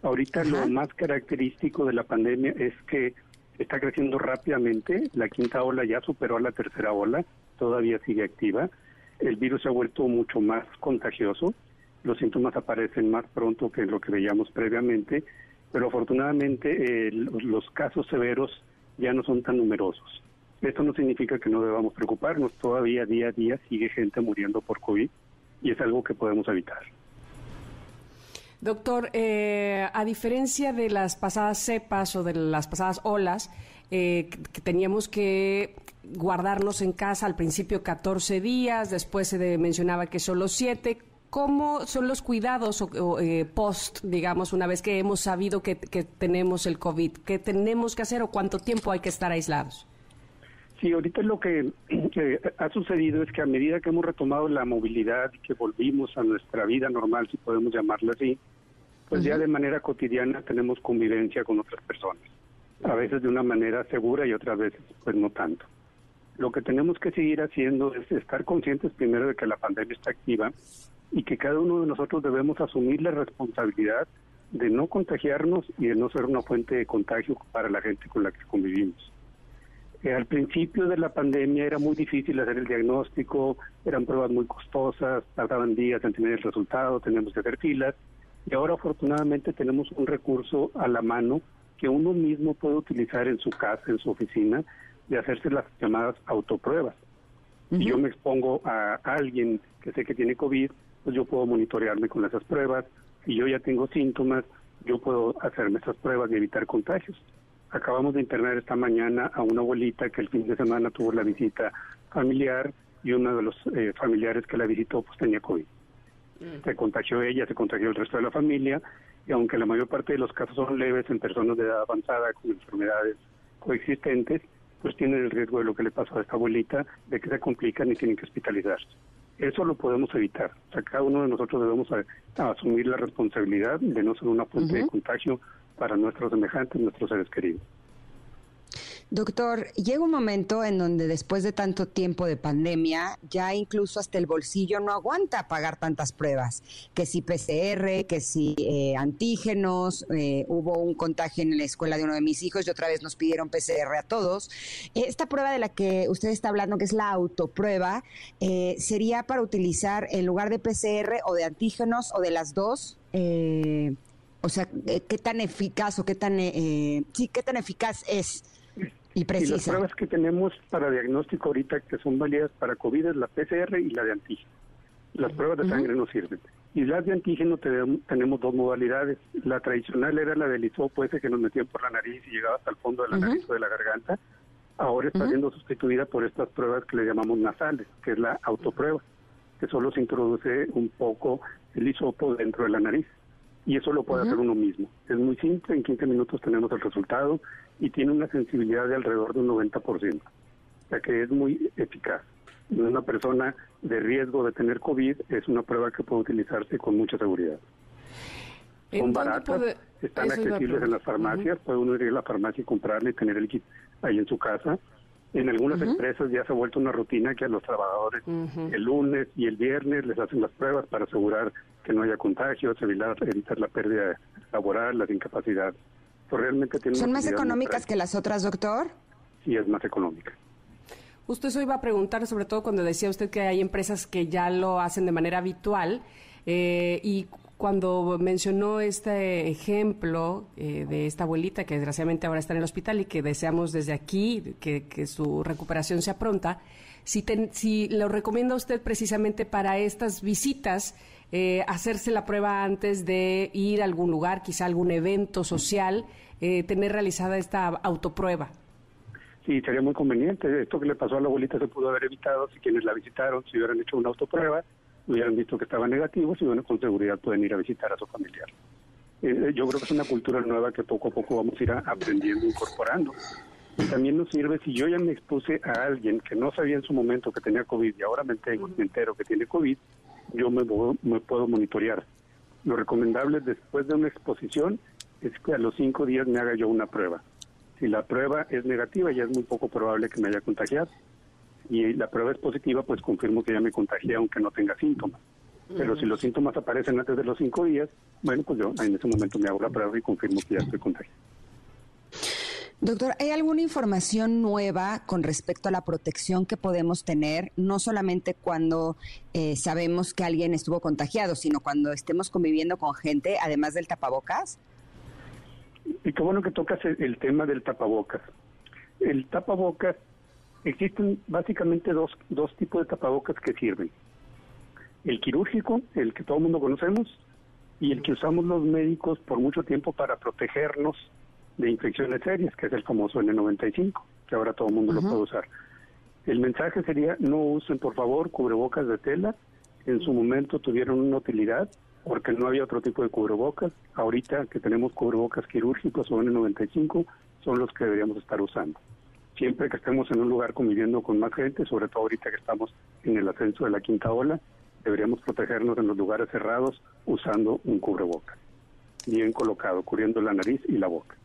Ahorita lo más característico de la pandemia es que está creciendo rápidamente, la quinta ola ya superó a la tercera ola, todavía sigue activa, el virus se ha vuelto mucho más contagioso, los síntomas aparecen más pronto que lo que veíamos previamente, pero afortunadamente eh, los, casos severos ya no son tan numerosos. Esto no significa que no debamos preocuparnos, todavía día a día sigue gente muriendo por COVID y es algo que podemos evitar. Doctor, eh, a diferencia de las pasadas cepas o de las pasadas olas, eh, que teníamos que guardarnos en casa al principio 14 días, después se mencionaba que solo 7. ¿Cómo son los cuidados o, eh, post, digamos, una vez que hemos sabido que, que, tenemos el COVID? ¿Qué tenemos que hacer o cuánto tiempo hay que estar aislados? Sí, ahorita lo que *clears throat* ha sucedido es que a medida que hemos retomado la movilidad y que volvimos a nuestra vida normal, si podemos llamarla así, pues ya de manera cotidiana tenemos convivencia con otras personas, a veces de una manera segura y otras veces pues no tanto. Lo que tenemos que seguir haciendo es estar conscientes primero de que la pandemia está activa y que cada uno de nosotros debemos asumir la responsabilidad de no contagiarnos y de no ser una fuente de contagio para la gente con la que convivimos. Eh, al principio de la pandemia era muy difícil hacer el diagnóstico, eran pruebas muy costosas, tardaban días en tener el resultado, teníamos que hacer filas, y ahora afortunadamente tenemos un recurso a la mano que uno mismo puede utilizar en su casa, en su oficina, de hacerse las llamadas autopruebas. Si yo me expongo a alguien que sé que tiene COVID, pues yo puedo monitorearme con esas pruebas. Si yo ya tengo síntomas, yo puedo hacerme esas pruebas y evitar contagios. Acabamos de internar esta mañana a una abuelita que el fin de semana tuvo la visita familiar y uno de los eh, familiares que la visitó pues tenía COVID. Mm. Se contagió ella, se contagió el resto de la familia y aunque la mayor parte de los casos son leves en personas de edad avanzada con enfermedades coexistentes, pues tienen el riesgo de lo que le pasó a esta abuelita, de que se complican y tienen que hospitalizarse. Eso lo podemos evitar. O sea, cada uno de nosotros debemos asumir la responsabilidad de no ser una fuente de contagio para nuestros semejantes, nuestros seres queridos. Doctor, llega un momento en donde después de tanto tiempo de pandemia, ya incluso hasta el bolsillo no aguanta pagar tantas pruebas, que si PCR, que si eh, antígenos, eh, hubo un contagio en la escuela de uno de mis hijos y otra vez nos pidieron PCR a todos. Esta prueba de la que usted está hablando, que es la autoprueba, eh, ¿sería para utilizar en lugar de PCR o de antígenos o de las dos? O sea, ¿qué tan eficaz o qué tan, sí, qué tan eficaz es? Y, las pruebas que tenemos para diagnóstico ahorita que son válidas para COVID es la PCR y la de antígeno. Las pruebas de sangre no sirven. Y las de antígeno tenemos dos modalidades. La tradicional era la del hisopo ese que nos metían por la nariz y llegaba hasta el fondo de la nariz o de la garganta. Ahora está siendo sustituida por estas pruebas que le llamamos nasales, que es la autoprueba, que solo se introduce un poco el hisopo dentro de la nariz y eso lo puede hacer uno mismo. Es muy simple, en 15 minutos tenemos el resultado y tiene una sensibilidad de alrededor de un 90%, o sea que es muy eficaz. Una persona de riesgo de tener COVID es una prueba que puede utilizarse con mucha seguridad. Son baratas, están accesibles en las farmacias, puede uno ir a la farmacia y comprarle y tener el kit ahí en su casa. En algunas empresas ya se ha vuelto una rutina que a los trabajadores el lunes y el viernes les hacen las pruebas para asegurar que no haya contagios, evitar, evitar la pérdida laboral, las incapacidades. Pues realmente tiene ¿Son más económicas que las otras, doctor? Sí, es más económica. Usted eso iba a preguntar, sobre todo cuando decía usted que hay empresas que ya lo hacen de manera habitual. Eh, y cuando mencionó este ejemplo eh, de esta abuelita que desgraciadamente ahora está en el hospital y que deseamos desde aquí que, su recuperación sea pronta, si, si lo recomienda usted precisamente para estas visitas, eh, hacerse la prueba antes de ir a algún lugar, quizá algún evento social, eh, tener realizada esta autoprueba. Sí, sería muy conveniente. Esto que le pasó a la abuelita se pudo haber evitado si quienes la visitaron, si hubieran hecho una autoprueba hubieran visto que estaban negativos y bueno, con seguridad pueden ir a visitar a su familiar. Eh, yo creo que es una cultura nueva que poco a poco vamos a ir aprendiendo, incorporando. Y también nos sirve si yo ya me expuse a alguien que no sabía en su momento que tenía COVID y ahora me entero, que tiene COVID, yo me, me puedo monitorear. Lo recomendable después de una exposición es que a los cinco días me haga yo una prueba. Si la prueba es negativa, ya es muy poco probable que me haya contagiado y la prueba es positiva, pues confirmo que ya me contagié aunque no tenga síntomas. Pero si los síntomas aparecen antes de los cinco días, bueno, pues yo en ese momento me hago la prueba y confirmo que ya estoy contagiado. Doctor, ¿hay alguna información nueva con respecto a la protección que podemos tener, no solamente cuando eh, sabemos que alguien estuvo contagiado, sino cuando estemos conviviendo con gente, además del tapabocas? Y qué bueno que tocas el tema del tapabocas. El tapabocas Existen básicamente dos, dos tipos de tapabocas que sirven. El quirúrgico, el que todo el mundo conocemos, y el que usamos los médicos por mucho tiempo para protegernos de infecciones serias, que es el famoso N95, que ahora todo el mundo lo puede usar. El mensaje sería, no usen por favor cubrebocas de tela, en su momento tuvieron una utilidad porque no había otro tipo de cubrebocas, ahorita que tenemos cubrebocas quirúrgicos o N95 son los que deberíamos estar usando siempre que estemos en un lugar conviviendo con más gente, sobre todo ahorita que estamos en el ascenso de la quinta ola, deberíamos protegernos en los lugares cerrados usando un cubreboca, bien colocado, cubriendo la nariz y la boca.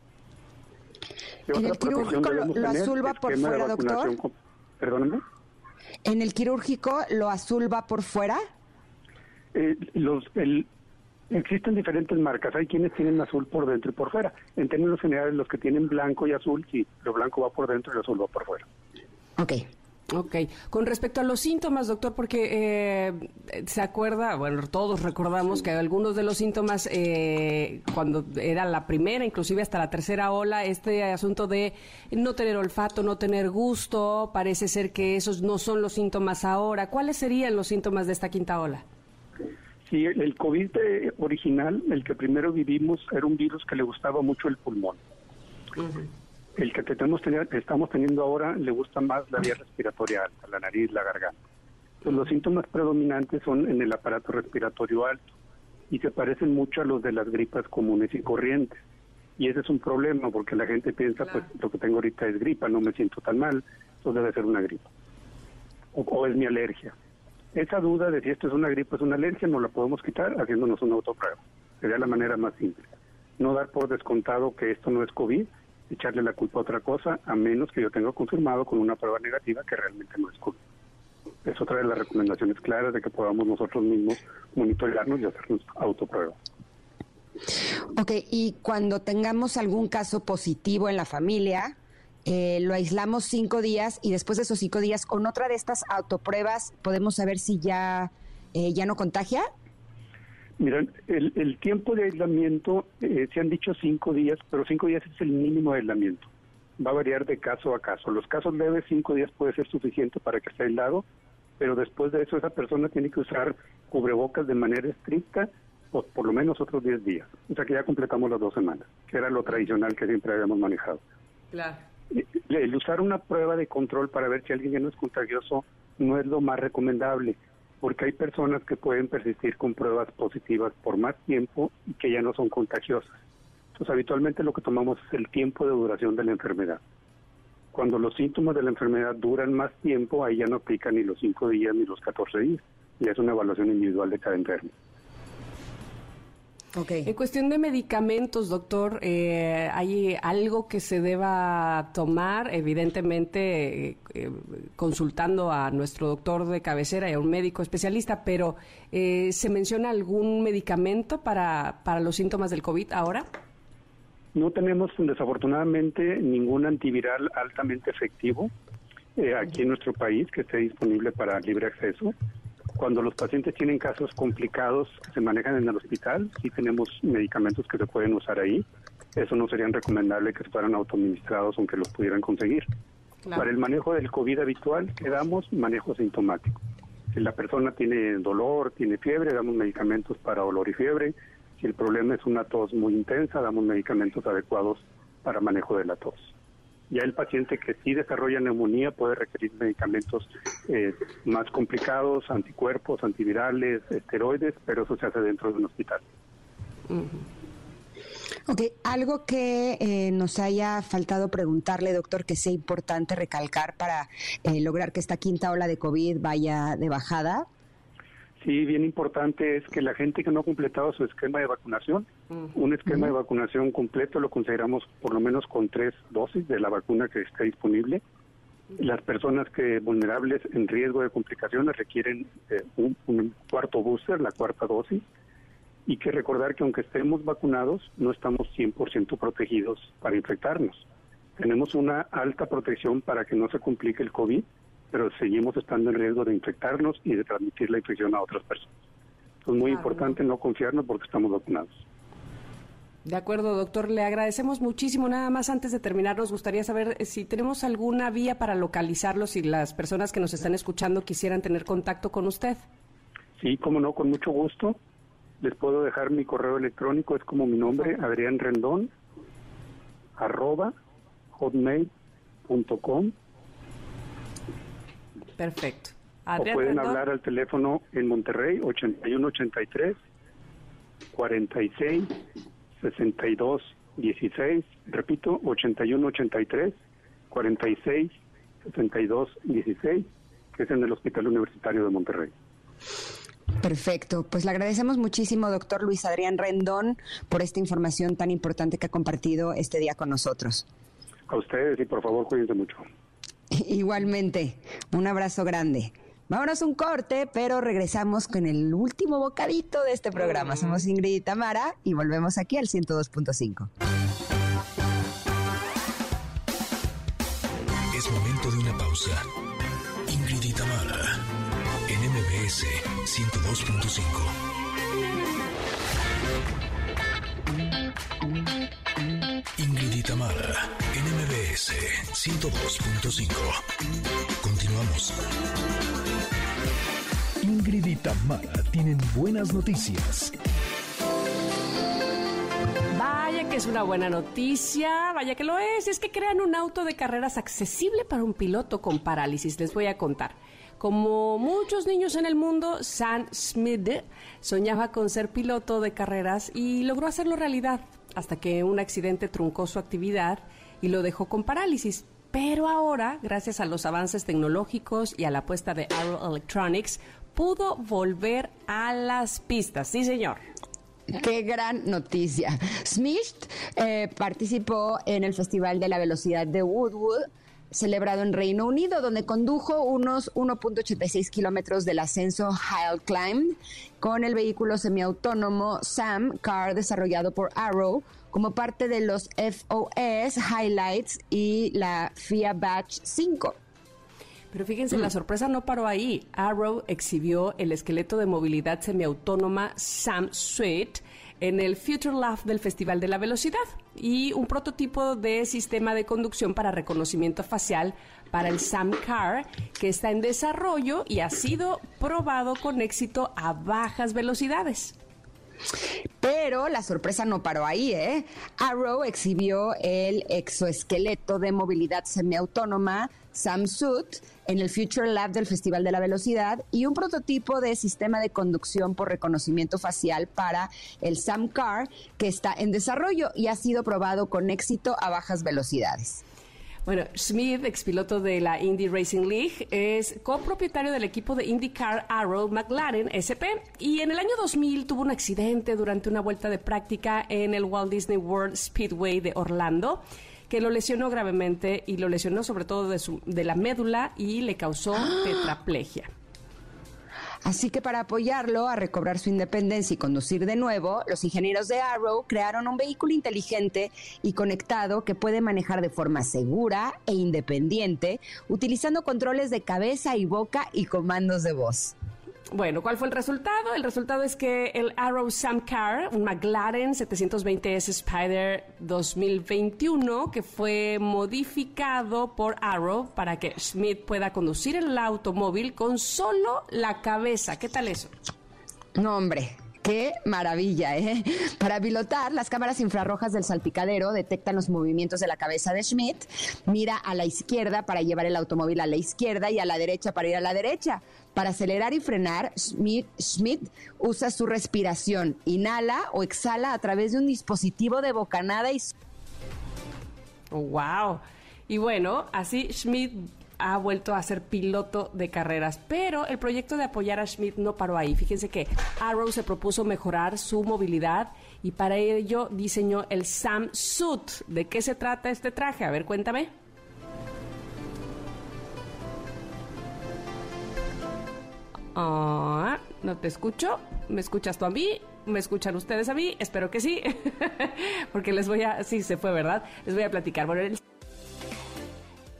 ¿En el quirúrgico lo, azul va por fuera, doctor? Perdóname. ¿En el quirúrgico lo azul va por fuera? Eh, los, el, Existen diferentes marcas. Hay quienes tienen azul por dentro y por fuera. En términos generales, los que tienen blanco y azul, sí, lo blanco va por dentro y lo azul va por fuera. Ok. Ok. Con respecto a los síntomas, doctor, porque eh, se acuerda, bueno, todos recordamos que algunos de los síntomas, eh, cuando era la primera, inclusive hasta la tercera ola, este asunto de no tener olfato, no tener gusto, parece ser que esos no son los síntomas ahora. ¿Cuáles serían los síntomas de esta quinta ola? Sí, el COVID original, el que primero vivimos, era un virus que le gustaba mucho el pulmón. El que tenemos, estamos teniendo ahora le gusta más la vía respiratoria alta, la nariz, la garganta. Pues los síntomas predominantes son en el aparato respiratorio alto y se parecen mucho a los de las gripas comunes y corrientes. Y ese es un problema porque la gente piensa, pues lo que tengo ahorita es gripa, no me siento tan mal, eso debe ser una gripa. O, o es mi alergia. Esa duda de si esto es una gripa o es una alergia no la podemos quitar haciéndonos una autoprueba. Sería la manera más simple. No dar por descontado que esto no es COVID, echarle la culpa a otra cosa, a menos que yo tenga confirmado con una prueba negativa que realmente no es COVID. Es otra de las recomendaciones claras de que podamos nosotros mismos monitorearnos y hacernos autopruebas. Ok, y cuando tengamos algún caso positivo en la familia, eh, lo aislamos cinco días y después de esos cinco días, con otra de estas autopruebas, podemos saber si ya, eh, ya no contagia. Mira, el, el tiempo de aislamiento eh, se han dicho cinco días, pero cinco días es el mínimo de aislamiento. Va a variar de caso a caso. Los casos leves, cinco días puede ser suficiente para que esté aislado, pero después de eso esa persona tiene que usar cubrebocas de manera estricta por, por lo menos otros 10 días. O sea que ya completamos las dos semanas, que era lo tradicional que siempre habíamos manejado. Claro. El usar una prueba de control para ver si alguien ya no es contagioso no es lo más recomendable, porque hay personas que pueden persistir con pruebas positivas por más tiempo y que ya no son contagiosas. Entonces, habitualmente lo que tomamos es el tiempo de duración de la enfermedad. Cuando los síntomas de la enfermedad duran más tiempo, ahí ya no aplican ni los 5 días ni los 14 días. Ya es una evaluación individual de cada enfermo. Okay. En cuestión de medicamentos, doctor, eh, ¿hay algo que se deba tomar? Evidentemente, eh, eh, consultando a nuestro doctor de cabecera y a un médico especialista, pero eh, ¿se menciona algún medicamento para, para los síntomas del COVID ahora? No tenemos, desafortunadamente, ningún antiviral altamente efectivo eh, aquí en nuestro país que esté disponible para libre acceso. Cuando los pacientes tienen casos complicados que se manejan en el hospital, sí tenemos medicamentos que se pueden usar ahí. Eso no sería recomendable que fueran autoadministrados aunque los pudieran conseguir. Claro. Para el manejo del COVID habitual, que damos manejo sintomático. Si la persona tiene dolor, tiene fiebre, damos medicamentos para dolor y fiebre. Si el problema es una tos muy intensa, damos medicamentos adecuados para manejo de la tos. Ya el paciente que sí desarrolla neumonía puede requerir medicamentos eh, más complicados, anticuerpos, antivirales, esteroides, pero eso se hace dentro de un hospital. Ok, algo que eh, nos haya faltado preguntarle, doctor, que sea importante recalcar para eh, lograr que esta quinta ola de COVID vaya de bajada. Sí, bien importante es que la gente que no ha completado su esquema de vacunación, un esquema de vacunación completo lo consideramos por lo menos con tres dosis de la vacuna que está disponible. Las personas que vulnerables en riesgo de complicaciones requieren eh, un, un cuarto booster, la cuarta dosis, y que recordar que aunque estemos vacunados, no estamos 100% protegidos para infectarnos. Tenemos una alta protección para que no se complique el COVID, pero seguimos estando en riesgo de infectarnos y de transmitir la infección a otras personas. Es muy Claro. importante no confiarnos porque estamos vacunados. De acuerdo, doctor. Le agradecemos muchísimo. Nada más antes de terminar, nos gustaría saber eh, si tenemos alguna vía para localizarlo, si las personas que nos están escuchando quisieran tener contacto con usted. Sí, como no, con mucho gusto. Les puedo dejar mi correo electrónico, es como mi nombre, Adrián Rendón, arroba hotmail.com. Perfecto. O Adrián pueden Rendón. hablar al teléfono en Monterrey, 8183 46 62 16. Repito, 8183 46 62 16, que es en el Hospital Universitario de Monterrey. Perfecto, pues le agradecemos muchísimo, doctor Luis Adrián Rendón, por esta información tan importante que ha compartido este día con nosotros. A ustedes y por favor cuídense mucho. *laughs* Igualmente, un abrazo grande. Vámonos un corte, pero regresamos con el último bocadito de este programa. Somos Ingrid y Tamara y volvemos aquí al 102.5. Es momento de una pausa. Ingrid y Tamara, en MBS 102.5. Tamara, en MBS 102.5. Continuamos. Ingrid y Tamara tienen buenas noticias. Vaya que es una buena noticia, vaya que lo es. Es que crean un auto de carreras accesible para un piloto con parálisis. Les voy a contar. Como muchos niños en el mundo, Sam Smith soñaba con ser piloto de carreras y logró hacerlo realidad. Hasta que un accidente truncó su actividad y lo dejó con parálisis. Pero ahora, gracias a los avances tecnológicos y a la apuesta de Arrow Electronics, pudo volver a las pistas. Sí, señor. Qué gran noticia. Smith eh, participó en el Festival de la Velocidad de Woodwood celebrado en Reino Unido, donde condujo unos 1.86 kilómetros del ascenso Hill Climb con el vehículo semiautónomo Sam Car desarrollado por Arrow como parte de los FOS Highlights y la FIA Batch 5. Pero fíjense, la sorpresa no paró ahí. Arrow exhibió el esqueleto de movilidad semiautónoma Sam Suite en el Future Lab del Festival de la Velocidad y un prototipo de sistema de conducción para reconocimiento facial para el Sam Car que está en desarrollo y ha sido probado con éxito a bajas velocidades. Pero la sorpresa no paró ahí, ¿eh? Arrow exhibió el exoesqueleto de movilidad semiautónoma Samsut en el Future Lab del Festival de la Velocidad y un prototipo de sistema de conducción por reconocimiento facial para el SamCar que está en desarrollo y ha sido probado con éxito a bajas velocidades. Bueno, Smith, expiloto de la Indy Racing League, es copropietario del equipo de IndyCar Arrow McLaren SP y en el año 2000 tuvo un accidente durante una vuelta de práctica en el Walt Disney World Speedway de Orlando que lo lesionó gravemente y lo lesionó sobre todo de, su, de la médula y le causó tetraplegia. Así que para apoyarlo a recobrar su independencia y conducir de nuevo, los ingenieros de Arrow crearon un vehículo inteligente y conectado que puede manejar de forma segura e independiente, utilizando controles de cabeza y boca y comandos de voz. Bueno, ¿cuál fue el resultado? El resultado es que el Arrow Sam Car, un McLaren 720S Spider 2021, que fue modificado por Arrow para que Smith pueda conducir el automóvil con solo la cabeza. ¿Qué tal eso? No, hombre, Qué maravilla, ¿eh? Para pilotar, las cámaras infrarrojas del salpicadero detectan los movimientos de la cabeza de Schmidt, mira a la izquierda para llevar el automóvil a la izquierda y a la derecha para ir a la derecha. Para acelerar y frenar, Schmidt, usa su respiración, inhala o exhala a través de un dispositivo de bocanada y... ¡Wow! Y bueno, así Schmidt ha vuelto a ser piloto de carreras. Pero el proyecto de apoyar a Schmidt no paró ahí. Fíjense que Arrow se propuso mejorar su movilidad y para ello diseñó el Sam Suit. ¿De qué se trata este traje? A ver, cuéntame. Ah, no te escucho. ¿Me escuchas tú a mí? ¿Me escuchan ustedes a mí? Espero que sí. *laughs* Porque les voy a... Sí, se fue, ¿verdad? Les voy a platicar. Bueno, el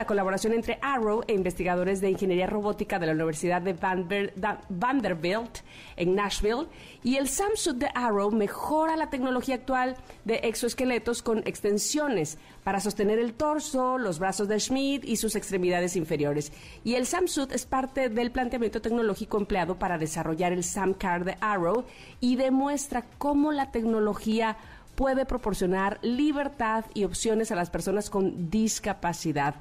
la colaboración entre Arrow e investigadores de ingeniería robótica de la Universidad de Vanderbilt en Nashville y el Samsung de Arrow mejora la tecnología actual de exoesqueletos con extensiones para sostener el torso, los brazos de Schmidt y sus extremidades inferiores. Y el Samsung es parte del planteamiento tecnológico empleado para desarrollar el SamCar de Arrow y demuestra cómo la tecnología puede proporcionar libertad y opciones a las personas con discapacidad.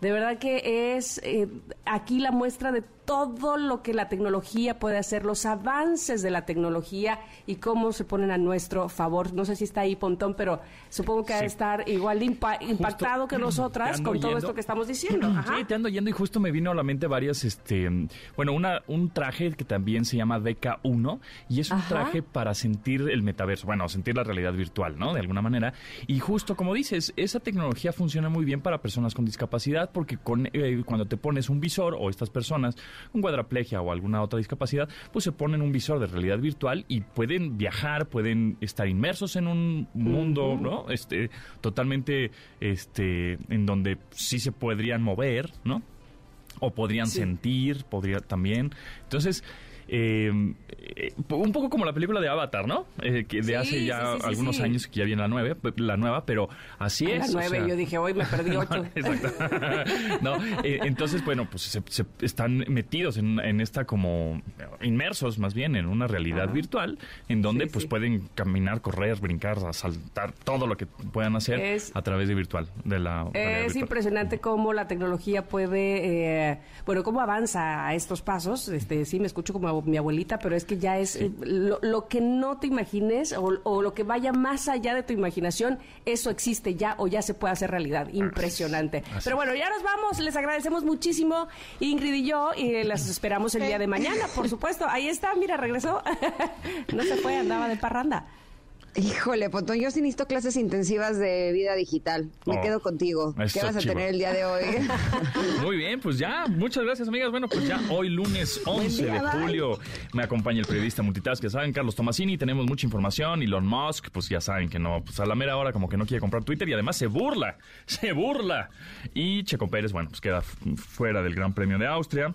De verdad que es eh, aquí la muestra de todo lo que la tecnología puede hacer, los avances de la tecnología y cómo se ponen a nuestro favor. No sé si está ahí Pontón, pero supongo que ha de estar igual impactado que nosotras con todo esto que estamos diciendo. Sí, te ando yendo y justo me vino a la mente varias, este, bueno, una, un traje que también se llama DK1 y es un traje para sentir el metaverso, bueno, sentir la realidad virtual, ¿no? De alguna manera. Y justo como dices, esa tecnología funciona muy bien para personas con discapacidad porque con, eh, cuando te pones un visor o estas personas un cuadraplegia o alguna otra discapacidad, pues se ponen un visor de realidad virtual y pueden viajar, pueden estar inmersos en un mundo, ¿no? Este, totalmente, este, en donde sí se podrían mover, ¿no? O podrían sentir, podría también. Entonces, eh, eh, un poco como la película de Avatar, ¿no? Eh, que de hace ya algunos años que ya viene la nueva, la nueva pero así es. La nueve, yo dije, hoy me perdí ocho. *laughs* *laughs* no, entonces, bueno, pues se, están metidos en, esta como inmersos más bien en una realidad virtual en donde pues pueden caminar, correr, brincar, saltar, todo lo que puedan hacer a través de virtual, de la Es impresionante cómo la tecnología puede, bueno, cómo avanza a estos pasos. Este, sí, me escucho como mi abuelita, pero es que ya es lo, que no te imagines o, lo que vaya más allá de tu imaginación, eso existe ya o ya se puede hacer realidad. Impresionante. Pero bueno, ya nos vamos. Les agradecemos muchísimo, Ingrid y yo, y las esperamos el día de mañana, por supuesto. Ahí está, mira, regresó. *laughs* no se fue, andaba de parranda. Híjole, Pontón, yo sí necesito clases intensivas de vida digital. Me oh, quedo contigo. ¿Qué vas a tener el día de hoy? *laughs* Muy bien, pues ya. Muchas gracias, amigas. Bueno, pues ya hoy lunes 11 de julio me acompaña el periodista multitask, que saben, Carlos Tomasini. Tenemos mucha información. Elon Musk, pues ya saben que no, pues a la mera hora como que no quiere comprar Twitter y además se burla, *laughs* se burla. Y Checo Pérez, bueno, pues queda fuera del Gran Premio de Austria.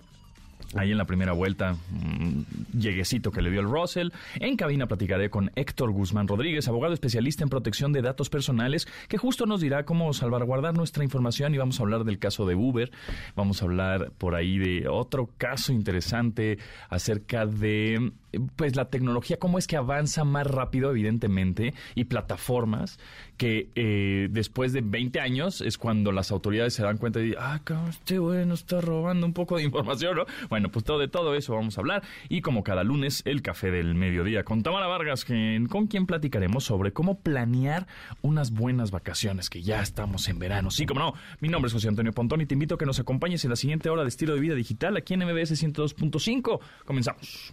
Ahí en la primera vuelta, mm, lleguecito que le dio el Russell. En cabina platicaré con Héctor Guzmán Rodríguez, abogado especialista en protección de datos personales, que justo nos dirá cómo salvaguardar nuestra información y vamos a hablar del caso de Uber. Vamos a hablar por ahí de otro caso interesante acerca de pues la tecnología, cómo es que avanza más rápido, evidentemente, y plataformas que eh, después de 20 años es cuando las autoridades se dan cuenta y dicen, ah, este bueno está robando un poco de información, ¿no? Bueno, pues todo de todo eso vamos a hablar. Y como cada lunes, el café del mediodía con Tamara Vargas, con quien platicaremos sobre cómo planear unas buenas vacaciones, que ya estamos en verano. Sí, como no, mi nombre es José Antonio Pontón y te invito a que nos acompañes en la siguiente hora de estilo de vida digital aquí en MBS 102.5. Comenzamos.